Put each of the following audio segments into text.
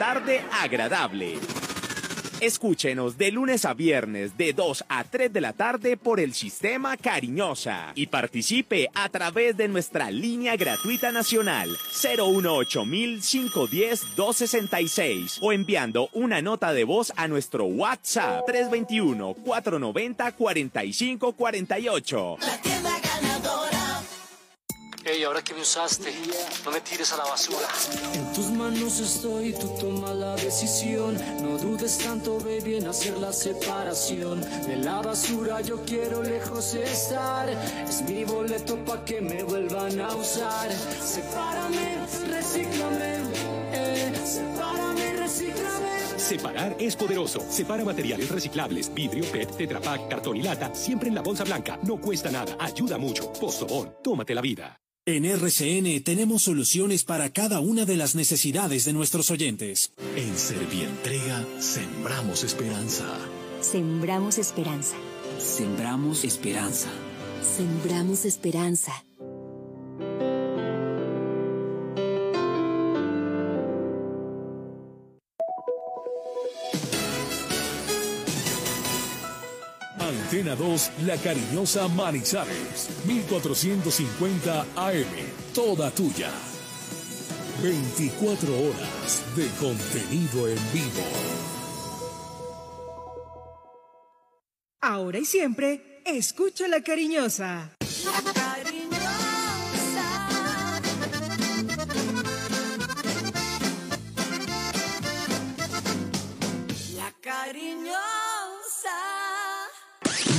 tarde agradable. Escúchenos de lunes a viernes de 2 a 3 de la tarde por el sistema Cariñosa. Y participe a través de nuestra línea gratuita nacional 018 510 266 o enviando una nota de voz a nuestro WhatsApp 321 Ey, ahora que me usaste, no me tires a la basura. En tus manos estoy, tú toma la decisión. No dudes tanto, baby, en hacer la separación. De la basura yo quiero lejos estar. Es mi boleto pa' que me vuelvan a usar. Sepárame, recíclame, eh. Sepárame, recíclame. Separar es poderoso. Separa materiales reciclables, vidrio, PET, Tetra Pak, cartón y lata, siempre en la bolsa blanca. No cuesta nada, ayuda mucho. Postobón, tómate la vida. En RCN tenemos soluciones para cada una de las necesidades de nuestros oyentes. En Servientrega sembramos esperanza. Sembramos esperanza. Sembramos esperanza. Sembramos esperanza. Antena 2, La Cariñosa Manizales, 1450 AM, toda tuya. 24 horas de contenido en vivo. Ahora y siempre, escucha la cariñosa. La cariñosa.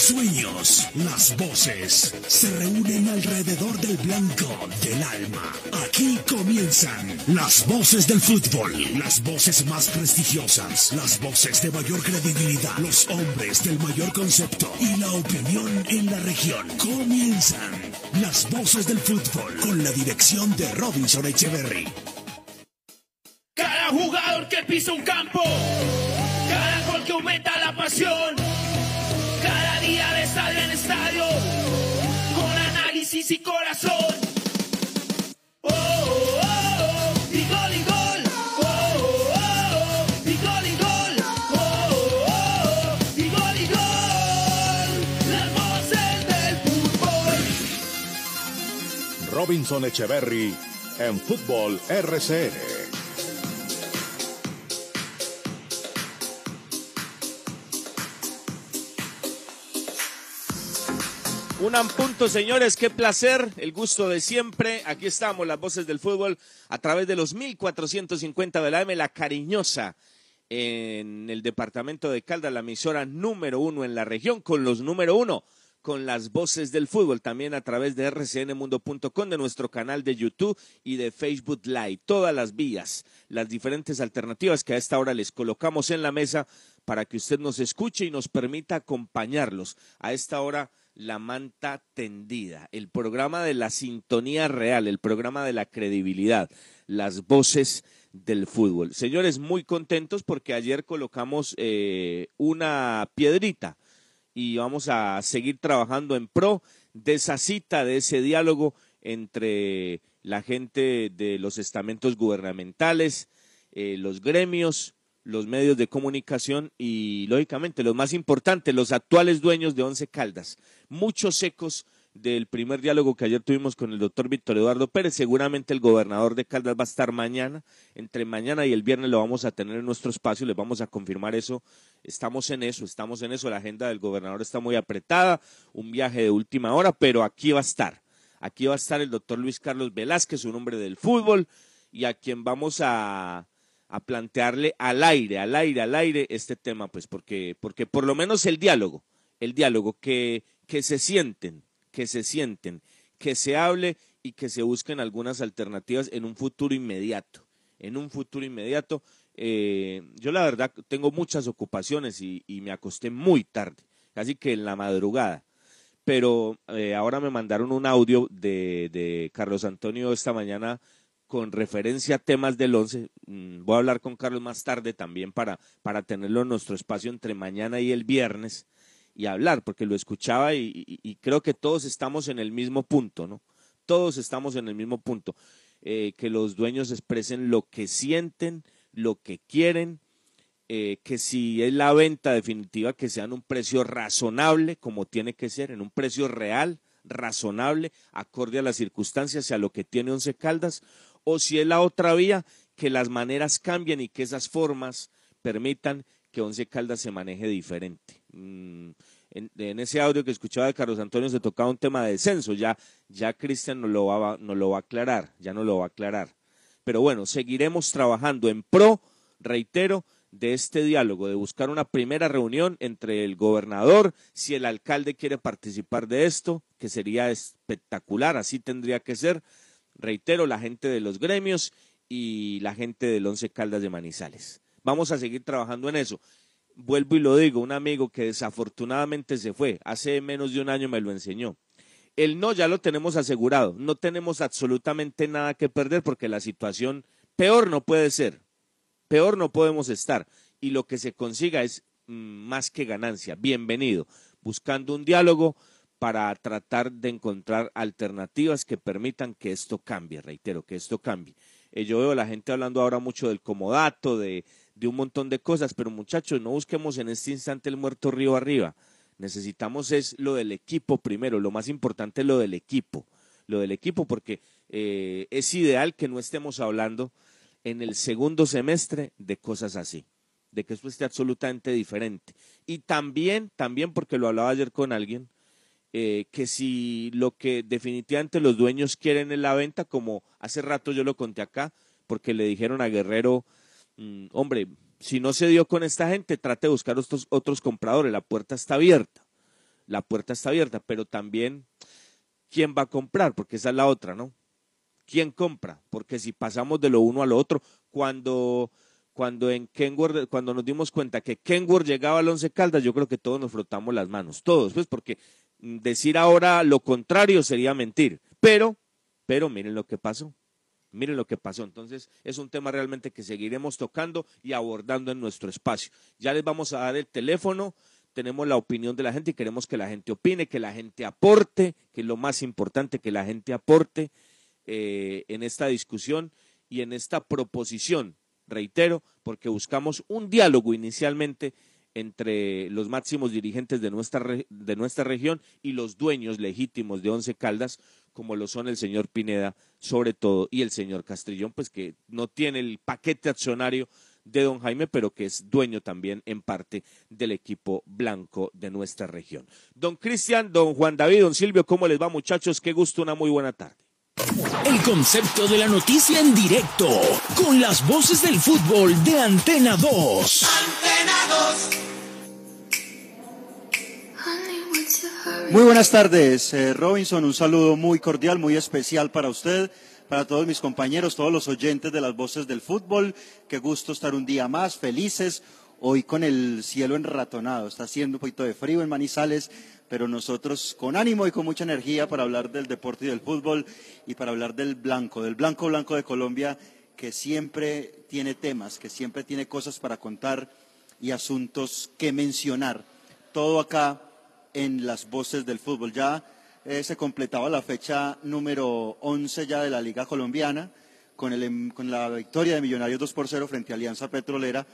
Los sueños, las voces se reúnen alrededor del blanco del alma. Aquí comienzan las voces del fútbol, las voces más prestigiosas, las voces de mayor credibilidad, los hombres del mayor concepto y la opinión en la región. Comienzan las voces del fútbol con la dirección de Robinson Echeverry. Cada jugador que pisa un campo, cada gol que aumenta la pasión, estadio en estadio, con análisis y corazón. Oh, oh, oh, y. Oh, oh, oh, y. Oh, oh, oh, y. Las voces del fútbol. Robinson Echeverry en Fútbol RCN. Un punto, señores, qué placer, el gusto de siempre. Aquí estamos, las voces del fútbol, a través de los 1450 de la M, la cariñosa, en el departamento de Caldas, la emisora número uno en la región, con los número uno, con las voces del fútbol, también a través de rcnmundo.com, de nuestro canal de YouTube y de Facebook Live. Todas las vías, las diferentes alternativas que a esta hora les colocamos en la mesa para que usted nos escuche y nos permita acompañarlos a esta hora la manta tendida, el programa de la sintonía real, el programa de la credibilidad, las voces del fútbol. Señores, muy contentos porque ayer colocamos eh, una piedrita y vamos a seguir trabajando en pro de esa cita, de ese diálogo entre la gente de los estamentos gubernamentales, eh, los gremios, los medios de comunicación y, lógicamente, los más importantes, los actuales dueños de Once Caldas. Muchos ecos del primer diálogo que ayer tuvimos con el doctor Víctor Eduardo Pérez. Seguramente el gobernador de Caldas va a estar mañana. Entre mañana y el viernes lo vamos a tener en nuestro espacio. Les vamos a confirmar eso. Estamos en eso, estamos en eso. La agenda del gobernador está muy apretada. Un viaje de última hora, pero aquí va a estar. Aquí va a estar el doctor Luis Carlos Velázquez, un hombre del fútbol, y a quien vamos a a plantearle al aire, al aire, al aire este tema, pues porque, porque por lo menos el diálogo, el diálogo, que, que se sienten, que se sienten, que se hable y que se busquen algunas alternativas en un futuro inmediato, en un futuro inmediato Eh, yo la verdad tengo muchas ocupaciones y, me acosté muy tarde, casi que en la madrugada. Pero eh, ahora me mandaron un audio de, de, Carlos Antonio esta mañana con referencia a temas del 11. Mm, voy a hablar con Carlos más tarde también para, para tenerlo en nuestro espacio entre mañana y el viernes y hablar, porque lo escuchaba y, creo que todos estamos en el mismo punto, ¿no? Todos estamos en el mismo punto. Eh, que los dueños expresen lo que sienten, lo que quieren, eh, que si es la venta definitiva, que sea en un precio razonable, como tiene que ser, en un precio real, razonable, acorde a las circunstancias y a lo que tiene Once Caldas, o si es la otra vía, que las maneras cambien y que esas formas permitan que Once Caldas se maneje diferente. Mm, en, ese audio que escuchaba de Carlos Antonio se tocaba un tema de descenso, ya, ya Cristian nos lo, va, nos lo va a aclarar, ya no lo va a aclarar. Pero bueno, seguiremos trabajando en pro, reitero, de este diálogo, de buscar una primera reunión entre el gobernador, si el alcalde quiere participar de esto, que sería espectacular, así tendría que ser, reitero, la gente de los gremios y la gente del Once Caldas de Manizales. Vamos a seguir trabajando en eso vuelvo y lo digo, un amigo que desafortunadamente se fue, hace menos de un año me lo enseñó. El no ya lo tenemos asegurado, no tenemos absolutamente nada que perder porque la situación peor no puede ser, peor no podemos estar y lo que se consiga es mm, más que ganancia, bienvenido, buscando un diálogo para tratar de encontrar alternativas que permitan que esto cambie, reitero, que esto cambie. Eh, yo veo a la gente hablando ahora mucho del comodato, de, un montón de cosas, pero muchachos, no busquemos en este instante el muerto río arriba. Necesitamos es lo del equipo primero, lo más importante es lo del equipo, lo del equipo, porque eh, es ideal que no estemos hablando en el segundo semestre de cosas así, de que esto esté absolutamente diferente. Y también, también porque lo hablaba ayer con alguien, eh, que si lo que definitivamente los dueños quieren es la venta, como hace rato yo lo conté acá, porque le dijeron a Guerrero, Mm, hombre, si no se dio con esta gente, trate de buscar otros, otros compradores. La puerta está abierta. La puerta está abierta, pero también, ¿quién va a comprar? Porque esa es la otra, ¿no? ¿Quién compra? Porque si pasamos de lo uno a lo otro, cuando, cuando en Kenworth, cuando nos dimos cuenta que Kenworth llegaba al Once Caldas, yo creo que todos nos frotamos las manos, todos, pues porque decir ahora lo contrario sería mentir. Pero, pero miren lo que pasó. Miren lo que pasó. Entonces, es un tema realmente que seguiremos tocando y abordando en nuestro espacio. Ya les vamos a dar el teléfono, tenemos la opinión de la gente y queremos que la gente opine, que la gente aporte, que es lo más importante, que la gente aporte eh, en esta discusión y en esta proposición, reitero, porque buscamos un diálogo inicialmente entre los máximos dirigentes de nuestra, de nuestra región y los dueños legítimos de Once Caldas, como lo son el señor Pineda, sobre todo, y el señor Castrillón, pues que no tiene el paquete accionario de don Jaime, pero que es dueño también en parte del equipo blanco de nuestra región. Don Cristian, don Juan David, don Silvio, ¿cómo les va muchachos? Qué gusto, una muy buena tarde. El concepto de la noticia en directo, con las voces del fútbol de Antena 2. Antena 2. Muy buenas tardes, eh, Robinson. Un saludo muy cordial, muy especial para usted, para todos mis compañeros, todos los oyentes de las voces del fútbol. Qué gusto estar un día más, felices. Hoy con el cielo enratonado. Está haciendo un poquito de frío en Manizales, pero nosotros con ánimo y con mucha energía para hablar del deporte y del fútbol y para hablar del blanco, del blanco blanco de Colombia, que siempre tiene temas, que siempre tiene cosas para contar y asuntos que mencionar. Todo acá en las voces del fútbol. Ya eh, se completaba la fecha número 11 ya de la Liga Colombiana con, el, em, con la victoria de Millonarios 2 por 0 frente a Alianza Petrolera.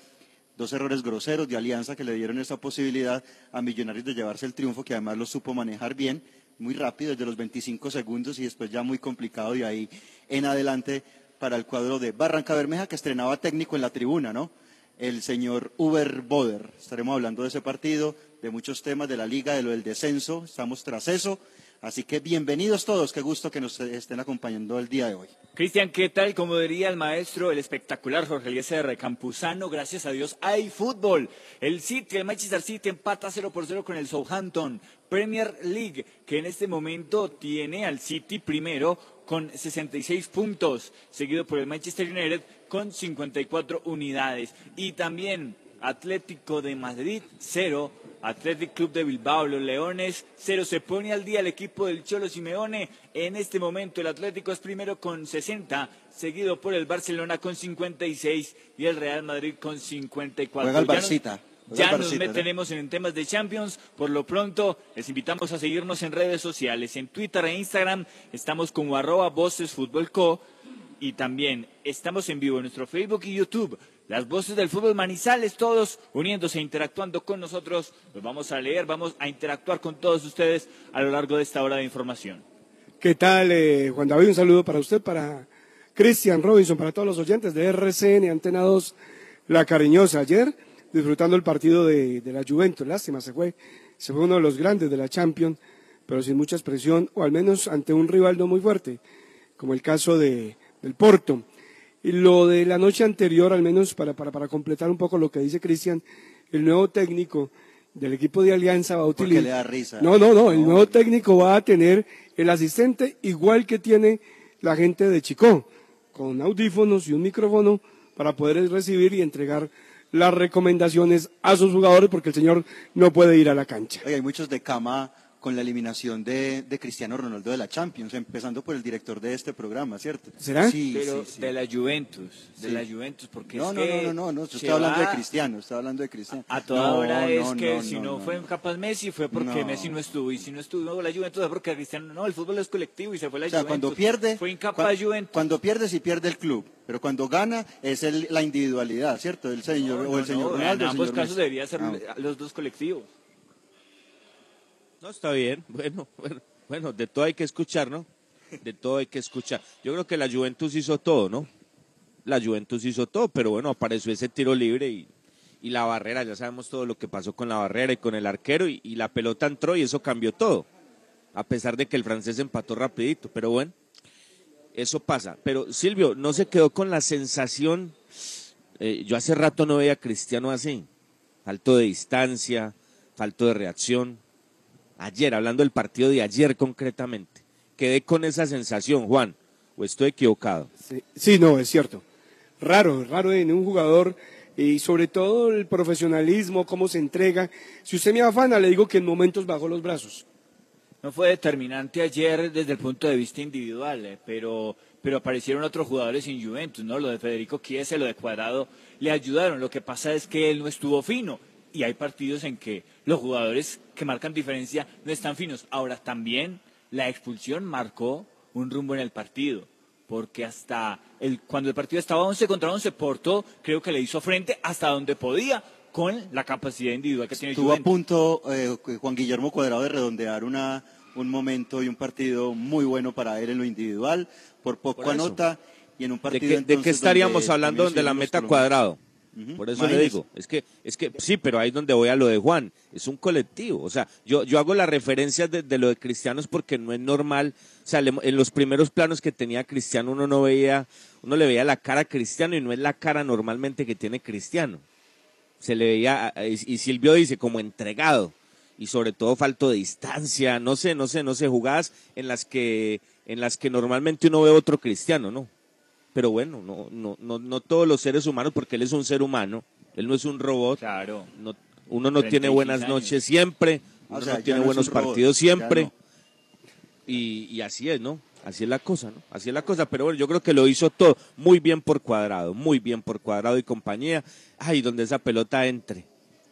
Dos errores groseros de Alianza que le dieron esa posibilidad a Millonarios de llevarse el triunfo, que además lo supo manejar bien, muy rápido, desde los 25 segundos y después ya muy complicado de ahí en adelante para el cuadro de Barranca Bermeja, que estrenaba técnico en la tribuna, ¿no? El señor Uber Boder. Estaremos hablando de ese partido, de muchos temas de la liga, de lo del descenso. Estamos tras eso. Así que bienvenidos todos, qué gusto que nos estén acompañando el día de hoy. Cristian, ¿qué tal? Como diría el maestro, el espectacular Jorge Eliezer Campuzano, gracias a Dios hay fútbol. El City, el Manchester City empata 0 por 0 con el Southampton. Premier League, que en este momento tiene al City primero con 66 puntos, seguido por el Manchester United con 54 unidades. Y también Atlético de Madrid, 0. Athletic Club de Bilbao, los Leones, 0. Se pone al día el equipo del Cholo Simeone. En este momento el Atlético es primero con 60, seguido por el Barcelona con 56 y el Real Madrid con 54. Juega el Barcita. Ya nos meteremos en temas de Champions. Por lo pronto, les invitamos a seguirnos en redes sociales. En Twitter e Instagram estamos como arroba Voces Fútbol Co. Y también estamos en vivo en nuestro Facebook y YouTube. Las voces del fútbol Manizales, todos uniéndose, e interactuando con nosotros. Los vamos a leer, vamos a interactuar con todos ustedes a lo largo de esta hora de información. ¿Qué tal, eh, Juan David? Un saludo para usted, para Cristian Robinson, para todos los oyentes de RCN Antena 2, La Cariñosa. Ayer, disfrutando el partido de, de la Juventus, lástima, se fue, se fue uno de los grandes de la Champions, pero sin mucha expresión, o al menos ante un rival no muy fuerte, como el caso de, del Porto. Y lo de la noche anterior, al menos para, para, para completar un poco lo que dice Cristian, el nuevo técnico del equipo de Alianza va a Porque utilizar. le da risa. No, no, no, el nuevo técnico va a tener el asistente igual que tiene la gente de Chico, con audífonos y un micrófono para poder recibir y entregar las recomendaciones a sus jugadores porque el señor no puede ir a la cancha. Oye, hay muchos de cama con la eliminación de, de Cristiano Ronaldo de la Champions, empezando por el director de este programa, ¿cierto? ¿Será? Sí, Pero sí, sí. de la Juventus, de Sí. la Juventus, porque No, es no, que no, no, no, no, yo estoy hablando de Cristiano, estoy hablando de Cristiano. A toda No, hora es no, que no, si no, no, fue capaz Messi fue porque No. Messi no estuvo y si no estuvo la Juventus fue porque Cristiano no, el fútbol es colectivo y se fue la O sea, Juventus. cuando pierde, fue incapaz cua- Juventus. cuando pierde sí pierde el club, pero cuando gana es el- la individualidad, ¿cierto? El señor No, o el señor no, Ronaldo. en ambos señor casos debería ser Ah, los dos colectivos. No, está bien. Bueno, bueno, bueno, de todo hay que escuchar, ¿no? De todo hay que escuchar. Yo creo que la Juventus hizo todo, ¿no? La Juventus hizo todo, pero bueno, apareció ese tiro libre y, y la barrera, ya sabemos todo lo que pasó con la barrera y con el arquero y, la pelota entró y eso cambió todo. A pesar de que el francés empató rapidito, pero bueno, eso pasa. Pero Silvio, ¿no se quedó con la sensación? eh, yo hace rato no veía a Cristiano así. Falto de distancia, falto de reacción. Ayer, hablando del partido de ayer concretamente, quedé con esa sensación, Juan, o estoy equivocado. Sí, sí, no, es cierto. Raro, raro en un jugador y sobre todo el profesionalismo, cómo se entrega. Si usted me afana, le digo que en momentos bajó los brazos. No fue determinante ayer desde el punto de vista individual, eh, pero, pero aparecieron otros jugadores en Juventus, ¿no? Lo de Federico Chiesa, lo de Cuadrado, le ayudaron. Lo que pasa es que él no estuvo fino. Y hay partidos en que los jugadores que marcan diferencia no están finos. Ahora también la expulsión marcó un rumbo en el partido. Porque hasta el, cuando el partido estaba 11 contra 11, Porto creo que le hizo frente hasta donde podía con la capacidad individual que tiene Estuvo a punto eh, Juan Guillermo Cuadrado de redondear una, un momento y un partido muy bueno para él en lo individual, por poco Por anota y en un ¿De partido de qué estaríamos donde hablando donde la meta colombianos. Por eso le digo, es que, es que sí, pero ahí es donde voy a lo de Juan, es un colectivo, o sea, yo, yo hago la referencia de, de lo de Cristianos porque no es normal, o sea, le- en los primeros planos que tenía Cristiano uno no veía, uno le veía la cara a Cristiano y no es la cara normalmente que tiene Cristiano, se le veía, eh, y y Silvio dice, como entregado, y sobre todo falto de distancia, no sé, no sé, no sé, jugadas en las que, en las que normalmente uno ve otro Cristiano, ¿no? Pero bueno, no, no, no, no todos los seres humanos, porque él es un ser humano, él no es un robot. Claro. No, uno no 36 tiene buenas años. noches siempre, uno O sea, no tiene no buenos partidos siempre. no. Y, y así es, ¿no? Así es la cosa, ¿no? Así es la cosa. Pero bueno, yo creo que lo hizo todo muy bien por cuadrado, muy bien por cuadrado y compañía. Ay, donde esa pelota entre.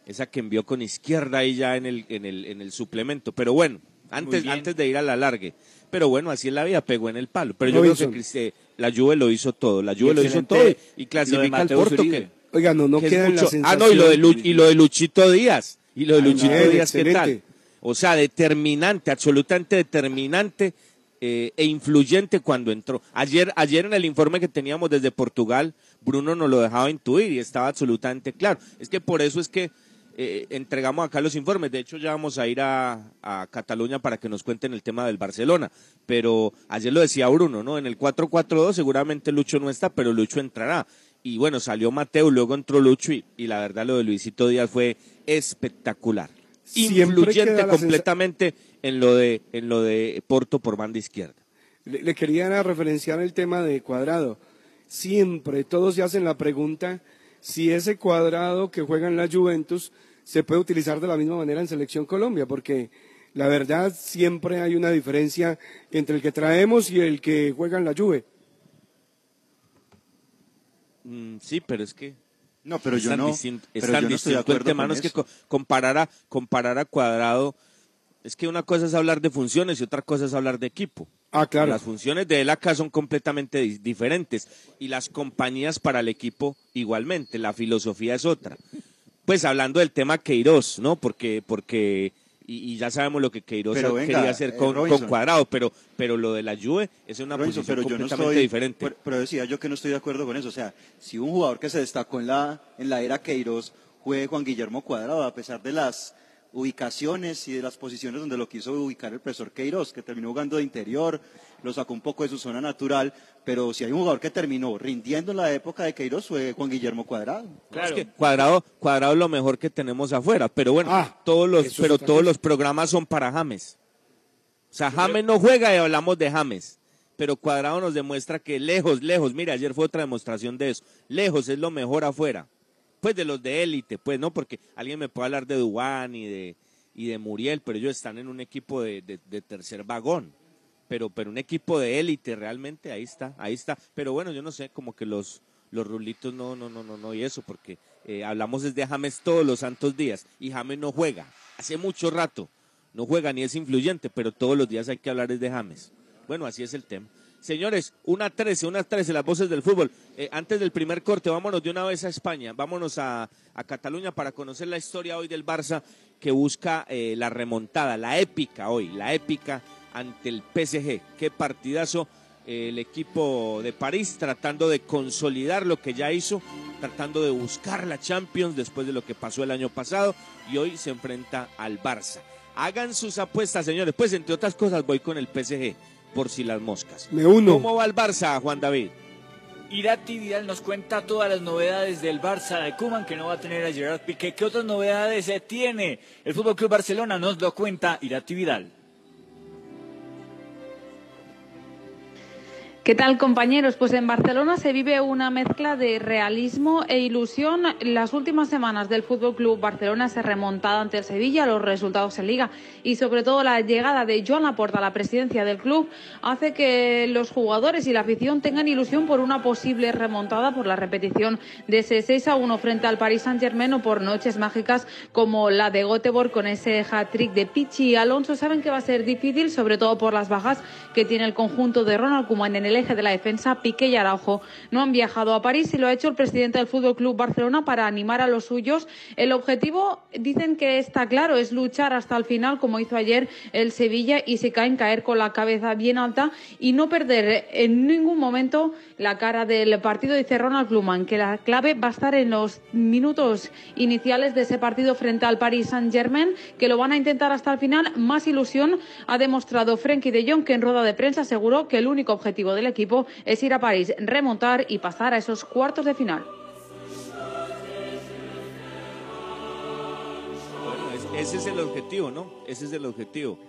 Esa que envió con izquierda ahí ya en el, en el, en el suplemento. Pero bueno, antes, antes de ir a la largue. Pero bueno, así es la vida, pegó en el palo. Pero yo Robinson. creo que la Juve lo hizo todo. La Juve lo hizo todo y- clasifica al Porto. Uribe. Que, Oiga, no, no que queda en la mucho- sensación. Ah, no, y lo de, y lo de Luchito Díaz. Y lo de Ay, Luchito Díaz, ¿qué tal? O sea, determinante, absolutamente determinante eh, e influyente cuando entró. Ayer, ayer en el informe que teníamos desde Portugal, Bruno nos lo dejaba intuir y estaba absolutamente claro. Es que por eso es que eh, entregamos acá los informes. De hecho, ya vamos a ir a, a Cataluña para que nos cuenten el tema del Barcelona. Pero ayer lo decía Bruno, ¿no? En el 4-4-2 seguramente Lucho no está, pero Lucho entrará. Y bueno, salió Mateo, luego entró Lucho y, y la verdad lo de Luisito Díaz fue espectacular. Siempre Influyente completamente en lo de en lo de Porto por banda izquierda. Le, le quería referenciar el tema de Cuadrado. siempre todos se hacen la pregunta si ese cuadrado que juega en la Juventus se puede utilizar de la misma manera en Selección Colombia, porque la verdad siempre hay una diferencia entre el que traemos y el que juega en la Juve. Mm, sí, pero es que No, pero yo no, distinto, es pero tan yo no estoy de distinto el acuerdo tema, con no es que eso. co- comparar a, comparar a Cuadrado, es que una cosa es hablar de funciones y otra cosa es hablar de equipo. Ah, claro. Las funciones de él acá son completamente di- diferentes y las compañías para el equipo igualmente, la filosofía es otra. Pues hablando del tema Queiroz, ¿no? Porque, porque y, y ya sabemos lo que Queiroz venga, quería hacer eh, con. Cuadrado, pero, pero lo de la Juve es una Robinson, posición pero yo no completamente estoy, diferente. Pero, pero decía yo que no estoy de acuerdo con eso. O sea, si un jugador que se destacó en la, en la era Queiroz fue Juan Guillermo Cuadrado, a pesar de las ubicaciones y de las posiciones donde lo quiso ubicar el profesor Queiroz, que terminó jugando de interior, lo sacó un poco de su zona natural, pero si hay un jugador que terminó rindiendo en la época de Queiroz fue Juan Guillermo Cuadrado. Es que cuadrado, cuadrado es lo mejor que tenemos afuera, pero bueno, Ah, todos los, pero todos cosa. los programas son para James. O sea, James no juega y hablamos de James. Pero Cuadrado nos demuestra que lejos, lejos, mira, ayer fue otra demostración de eso. Lejos es lo mejor afuera. Pues de los de élite, pues no, porque alguien me puede hablar de Dubán y de, y de Muriel, pero ellos están en un equipo de, de- de tercer vagón. Pero, pero un equipo de élite realmente, ahí está, ahí está. Pero bueno, yo no sé, como que los, los rulitos no, no, no, no, no, y eso, porque eh, hablamos desde James todos los santos días, y James no juega, hace mucho rato, no juega ni es influyente, pero todos los días hay que hablar desde James. Bueno, así es el tema. Señores, una 13, una 13, las voces del fútbol. Eh, antes del primer corte, vámonos de una vez a España, vámonos a, a Cataluña para conocer la historia hoy del Barça que busca eh, la remontada, la épica hoy, la épica ante el PSG. Qué partidazo eh, el equipo de París tratando de consolidar lo que ya hizo, tratando de buscar la Champions después de lo que pasó el año pasado y hoy se enfrenta al Barça. Hagan sus apuestas, señores. Pues entre otras cosas voy con el PSG por si las moscas. Me uno. ¿Cómo va el Barça, Juan David? Irati Vidal nos cuenta todas las novedades del Barça de Kuman que no va a tener a Gerard Piqué. ¿Qué otras novedades tiene el Fútbol Club Barcelona? Nos lo cuenta Irati Vidal. ¿Qué tal compañeros? Pues en Barcelona se vive una mezcla de realismo e ilusión. Las últimas semanas del Fútbol Club Barcelona se remontada ante el Sevilla, los resultados en Liga y sobre todo la llegada de Joan Laporta a la presidencia del club hace que los jugadores y la afición tengan ilusión por una posible remontada por la repetición de ese 6 a 1 frente al Paris Saint-Germain o por noches mágicas como la de Göteborg con ese hat-trick de Pichi y Alonso. Saben que va a ser difícil, sobre todo por las bajas que tiene el conjunto de Ronald Koeman en el eje de la defensa. Piqué y Araujo no han viajado a París y lo ha hecho el presidente del Fútbol Club Barcelona para animar a los suyos. El objetivo, dicen que está claro, es luchar hasta el final, como hizo ayer el Sevilla, y si caen, caer con la cabeza bien alta y no perder en ningún momento la cara del partido. Dice Ronald Koeman que la clave va a estar en los minutos iniciales de ese partido frente al Paris Saint-Germain, que lo van a intentar hasta el final. Más ilusión ha demostrado Frenkie de Jong, que en rueda de prensa aseguró que el único objetivo del equipo es ir a París, remontar y pasar a esos cuartos de final. Ese es el objetivo, ¿no? Ese es el objetivo.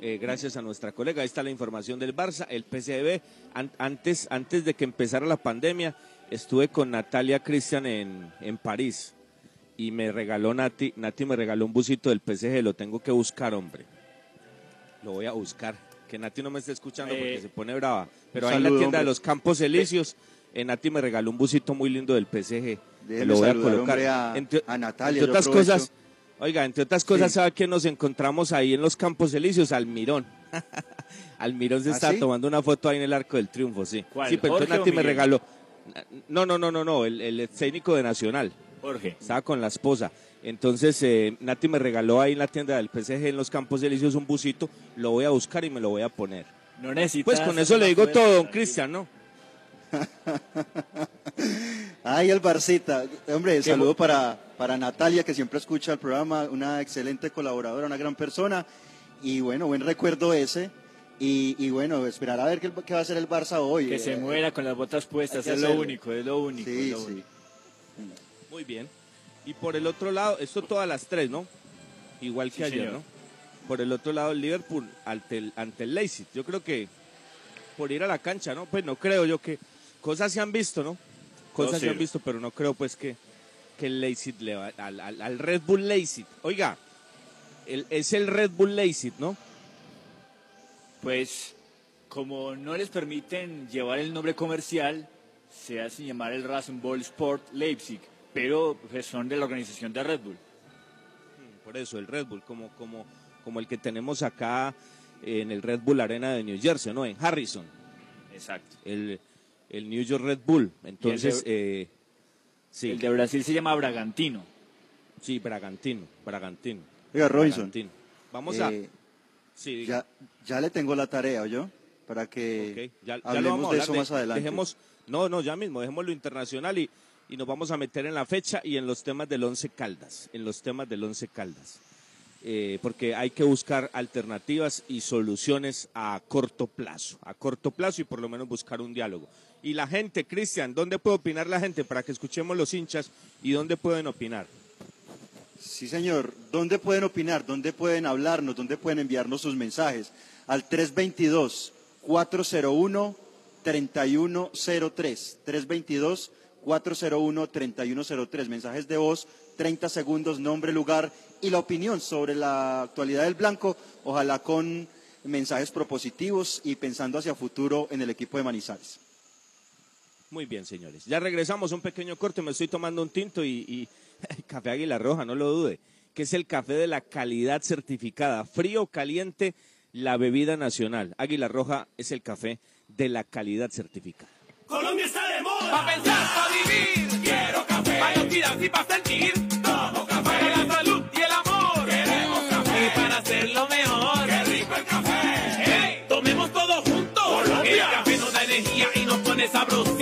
Eh, gracias a nuestra colega, ahí está la información del Barça, el PSV. An- antes, antes de que empezara la pandemia, estuve con Natalia Cristian en, en París y me regaló Nati, Nati me regaló un busito del PSG, lo tengo que buscar, hombre. Lo voy a buscar. Que Nati no me esté escuchando porque Eh, se pone brava. Pero ahí en la tienda de los Campos Elíseos, eh, Nati me regaló un busito muy lindo del PSG. que Déjeme lo voy a colocar. a- entre, a Natalia, entre otras cosas, oiga, entre otras cosas, Sí. ¿sabe quién nos encontramos ahí en los Campos Elíseos? Almirón. Almirón se ¿Ah, está sí? tomando una foto ahí en el Arco del Triunfo, sí. ¿Cuál, Sí, pero entonces Nati me regaló. No, no, no, no, no, el, el técnico de Nacional. Jorge. Estaba con la esposa. Entonces, eh, Nati me regaló ahí en la tienda del PSG en los Campos Elíseos un busito. Lo voy a buscar y me lo voy a poner. No necesitas Pues con eso le digo todo, don Cristian, ¿no? Ay, el Barcita. Hombre, saludo para, para Natalia, que siempre escucha el programa, una excelente colaboradora, una gran persona. Y bueno, buen recuerdo ese. Y, y bueno, esperar a ver qué, qué va a hacer el Barça hoy. Que se Eh, muera con las botas puestas, es lo único, es lo único. Sí, es lo sí. único. Muy bien. Y por el otro lado, esto todas las tres, ¿no? Igual que Sí, ayer, señor. ¿no? Por el otro lado, el Liverpool ante el, ante el Leipzig. Yo creo que por ir a la cancha, ¿no? Pues no creo yo que, cosas se han visto, ¿no? Cosas No se han visto, pero no creo pues que, que el Leipzig le va al, al- al Red Bull Leipzig. Oiga, el- es el Red Bull Leipzig, ¿no? Pues como no les permiten llevar el nombre comercial, se hacen llamar el Rasenball Sport Leipzig, pero pues, son de la organización de Red Bull. Por eso, el Red Bull, como, como, como el que tenemos acá en el Red Bull Arena de New Jersey, ¿no? En Harrison. Exacto. El, el New York Red Bull. Entonces, de- eh, sí. El de Brasil se llama Bragantino. Sí, Bragantino, Bragantino. Oiga, Robinson. Bragantino. Vamos a... Eh, Sí, diga. ya, ya le tengo la tarea, ¿yo? Para que Ok, ya, ya lo vamos a de hablar eso de- más adelante. Dejemos, no, no, ya mismo, dejemos lo internacional y, y nos vamos a meter en la fecha y en los temas del Once Caldas, en los temas del Once Caldas. Eh, porque hay que buscar alternativas y soluciones a corto plazo, a corto plazo y por lo menos buscar un diálogo. Y la gente, Cristian, ¿dónde puede opinar la gente para que escuchemos los hinchas y dónde pueden opinar? Sí, señor. ¿Dónde pueden opinar? ¿Dónde pueden hablarnos? ¿Dónde pueden enviarnos sus mensajes? Al 322-401-3103. 322-401-3103. Mensajes de voz, 30 segundos, nombre, lugar y la opinión sobre la actualidad del blanco. Ojalá con mensajes propositivos y pensando hacia futuro en el equipo de Manizales. Muy bien, señores. Ya regresamos, un pequeño corte, me estoy tomando un tinto y, y café Águila Roja, no lo dude, que es el café de la calidad certificada, frío, caliente, la bebida nacional. Águila Roja es el café de la calidad certificada. Colombia está de moda. Pa' pensar, pa' vivir. Quiero café. Pa' inspirarse y pa' sentir. Tomo café. Para la salud y el amor. Queremos café. Y para hacerlo mejor. Qué rico el café. Hey, tomemos todos juntos. Colombia. El café nos da energía y nos pone sabrosito.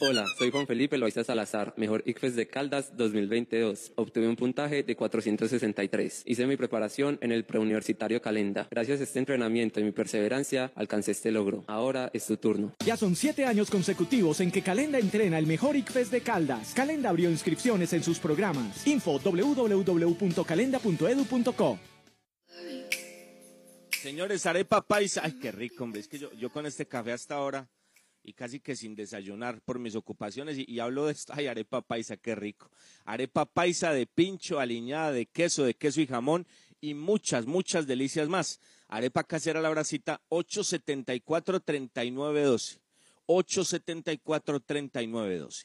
Hola, soy Juan Felipe Loaiza Salazar, mejor ICFES de Caldas 2022. Obtuve un puntaje de 463. Hice mi preparación en el preuniversitario Calenda. Gracias a este entrenamiento y mi perseverancia, alcancé este logro. Ahora es tu turno. Ya son siete años consecutivos en que Calenda entrena el mejor ICFES de Caldas. Calenda abrió inscripciones en sus programas. Info www.calenda.edu.co. Señores, arepa paisa. Ay, qué rico, hombre. Es que yo, yo con este café hasta ahora y casi que sin desayunar por mis ocupaciones y, hablo de esto. Ay, arepa paisa, qué rico. Arepa paisa de pincho, aliñada de queso, de queso y jamón y muchas, muchas delicias más. Arepa casera la bracita 874-3912. 874-3912.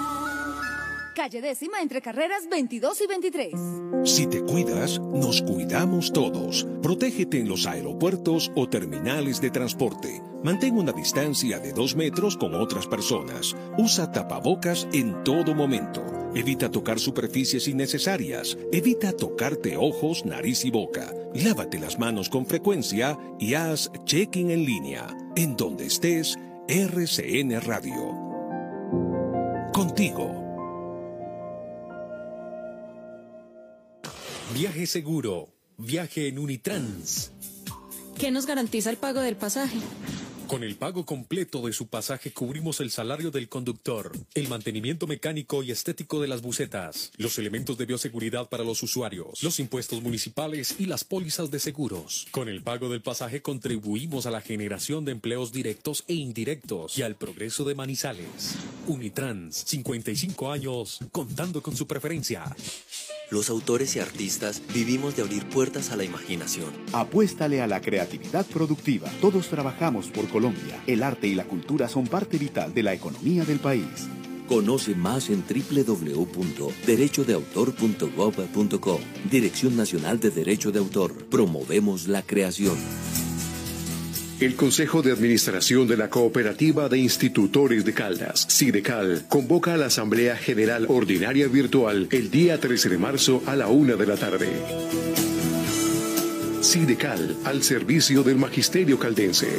Calle décima entre carreras 22 y 23. Si te cuidas, nos cuidamos todos. Protégete en los aeropuertos o terminales de transporte. Mantén una distancia de dos metros con otras personas. Usa tapabocas en todo momento. Evita tocar superficies innecesarias. Evita tocarte ojos, nariz y boca. Lávate las manos con frecuencia y haz check-in en línea. En donde estés, RCN Radio. Contigo. Viaje seguro. Viaje en Unitrans. ¿Qué nos garantiza el pago del pasaje? Con el pago completo de su pasaje cubrimos el salario del conductor, el mantenimiento mecánico y estético de las bucetas, los elementos de bioseguridad para los usuarios, los impuestos municipales y las pólizas de seguros. Con el pago del pasaje contribuimos a la generación de empleos directos e indirectos y al progreso de Manizales. Unitrans, 55 años, contando con su preferencia. Los autores y artistas vivimos de abrir puertas a la imaginación. Apuéstale a la creatividad productiva. Todos trabajamos por Colombia. El arte y la cultura son parte vital de la economía del país. Conoce más en www.derechodeautor.gov.co. Dirección Nacional de Derecho de Autor. Promovemos la creación. El Consejo de Administración de la Cooperativa de Institutores de Caldas, SIDECAL, convoca a la Asamblea General Ordinaria Virtual el día 13 de marzo a la una de la tarde. SIDECAL, al servicio del Magisterio Caldense.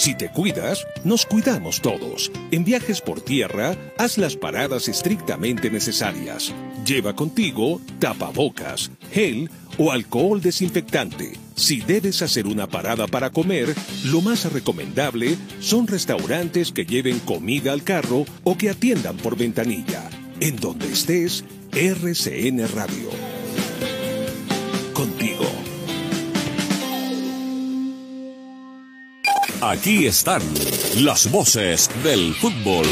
Si te cuidas, nos cuidamos todos. En viajes por tierra, haz las paradas estrictamente necesarias. Lleva contigo tapabocas, gel o alcohol desinfectante. Si debes hacer una parada para comer, lo más recomendable son restaurantes que lleven comida al carro o que atiendan por ventanilla. En donde estés, RCN Radio. Contigo. Aquí están las voces del fútbol.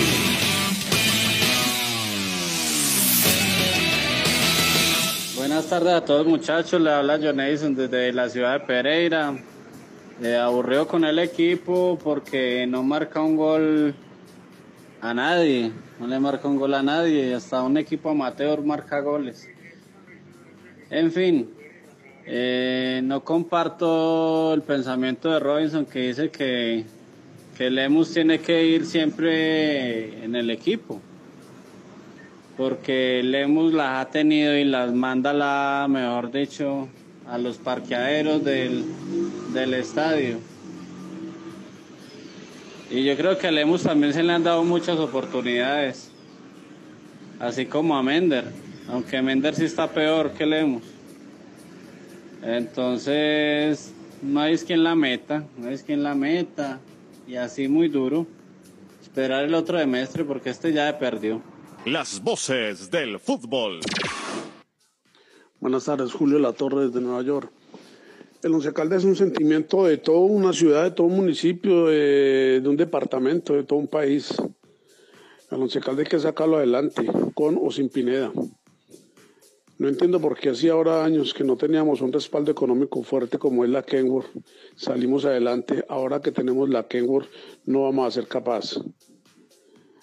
Buenas tardes a todos muchachos, le habla John Edison desde la ciudad de Pereira. Eh, aburrido con el equipo porque no marca un gol a nadie, no le marca un gol a nadie, hasta un equipo amateur marca goles. En fin, eh, no comparto el pensamiento de Robinson que dice que, que Lemus tiene que ir siempre en el equipo. Porque Lemus las ha tenido y las manda, la, mejor dicho, a los parqueaderos del, del estadio. Y yo creo que a Lemus también se le han dado muchas oportunidades. Así como a Mender. Aunque Mender sí está peor que Lemus. Entonces, no hay quien la meta, no hay quien la meta. Y así muy duro. Esperar el otro semestre porque este ya perdió. Las voces del fútbol. Buenas tardes, Julio La Torre desde Nueva York. El Once Caldas es un sentimiento de toda una ciudad, de todo un municipio, de, de un departamento, de todo un país. El Once Caldas hay que sacarlo adelante, con o sin Pineda. No entiendo por qué hacía ahora años que no teníamos un respaldo económico fuerte como es la Kenworth. Salimos adelante. Ahora que tenemos la Kenworth no vamos a ser capaces.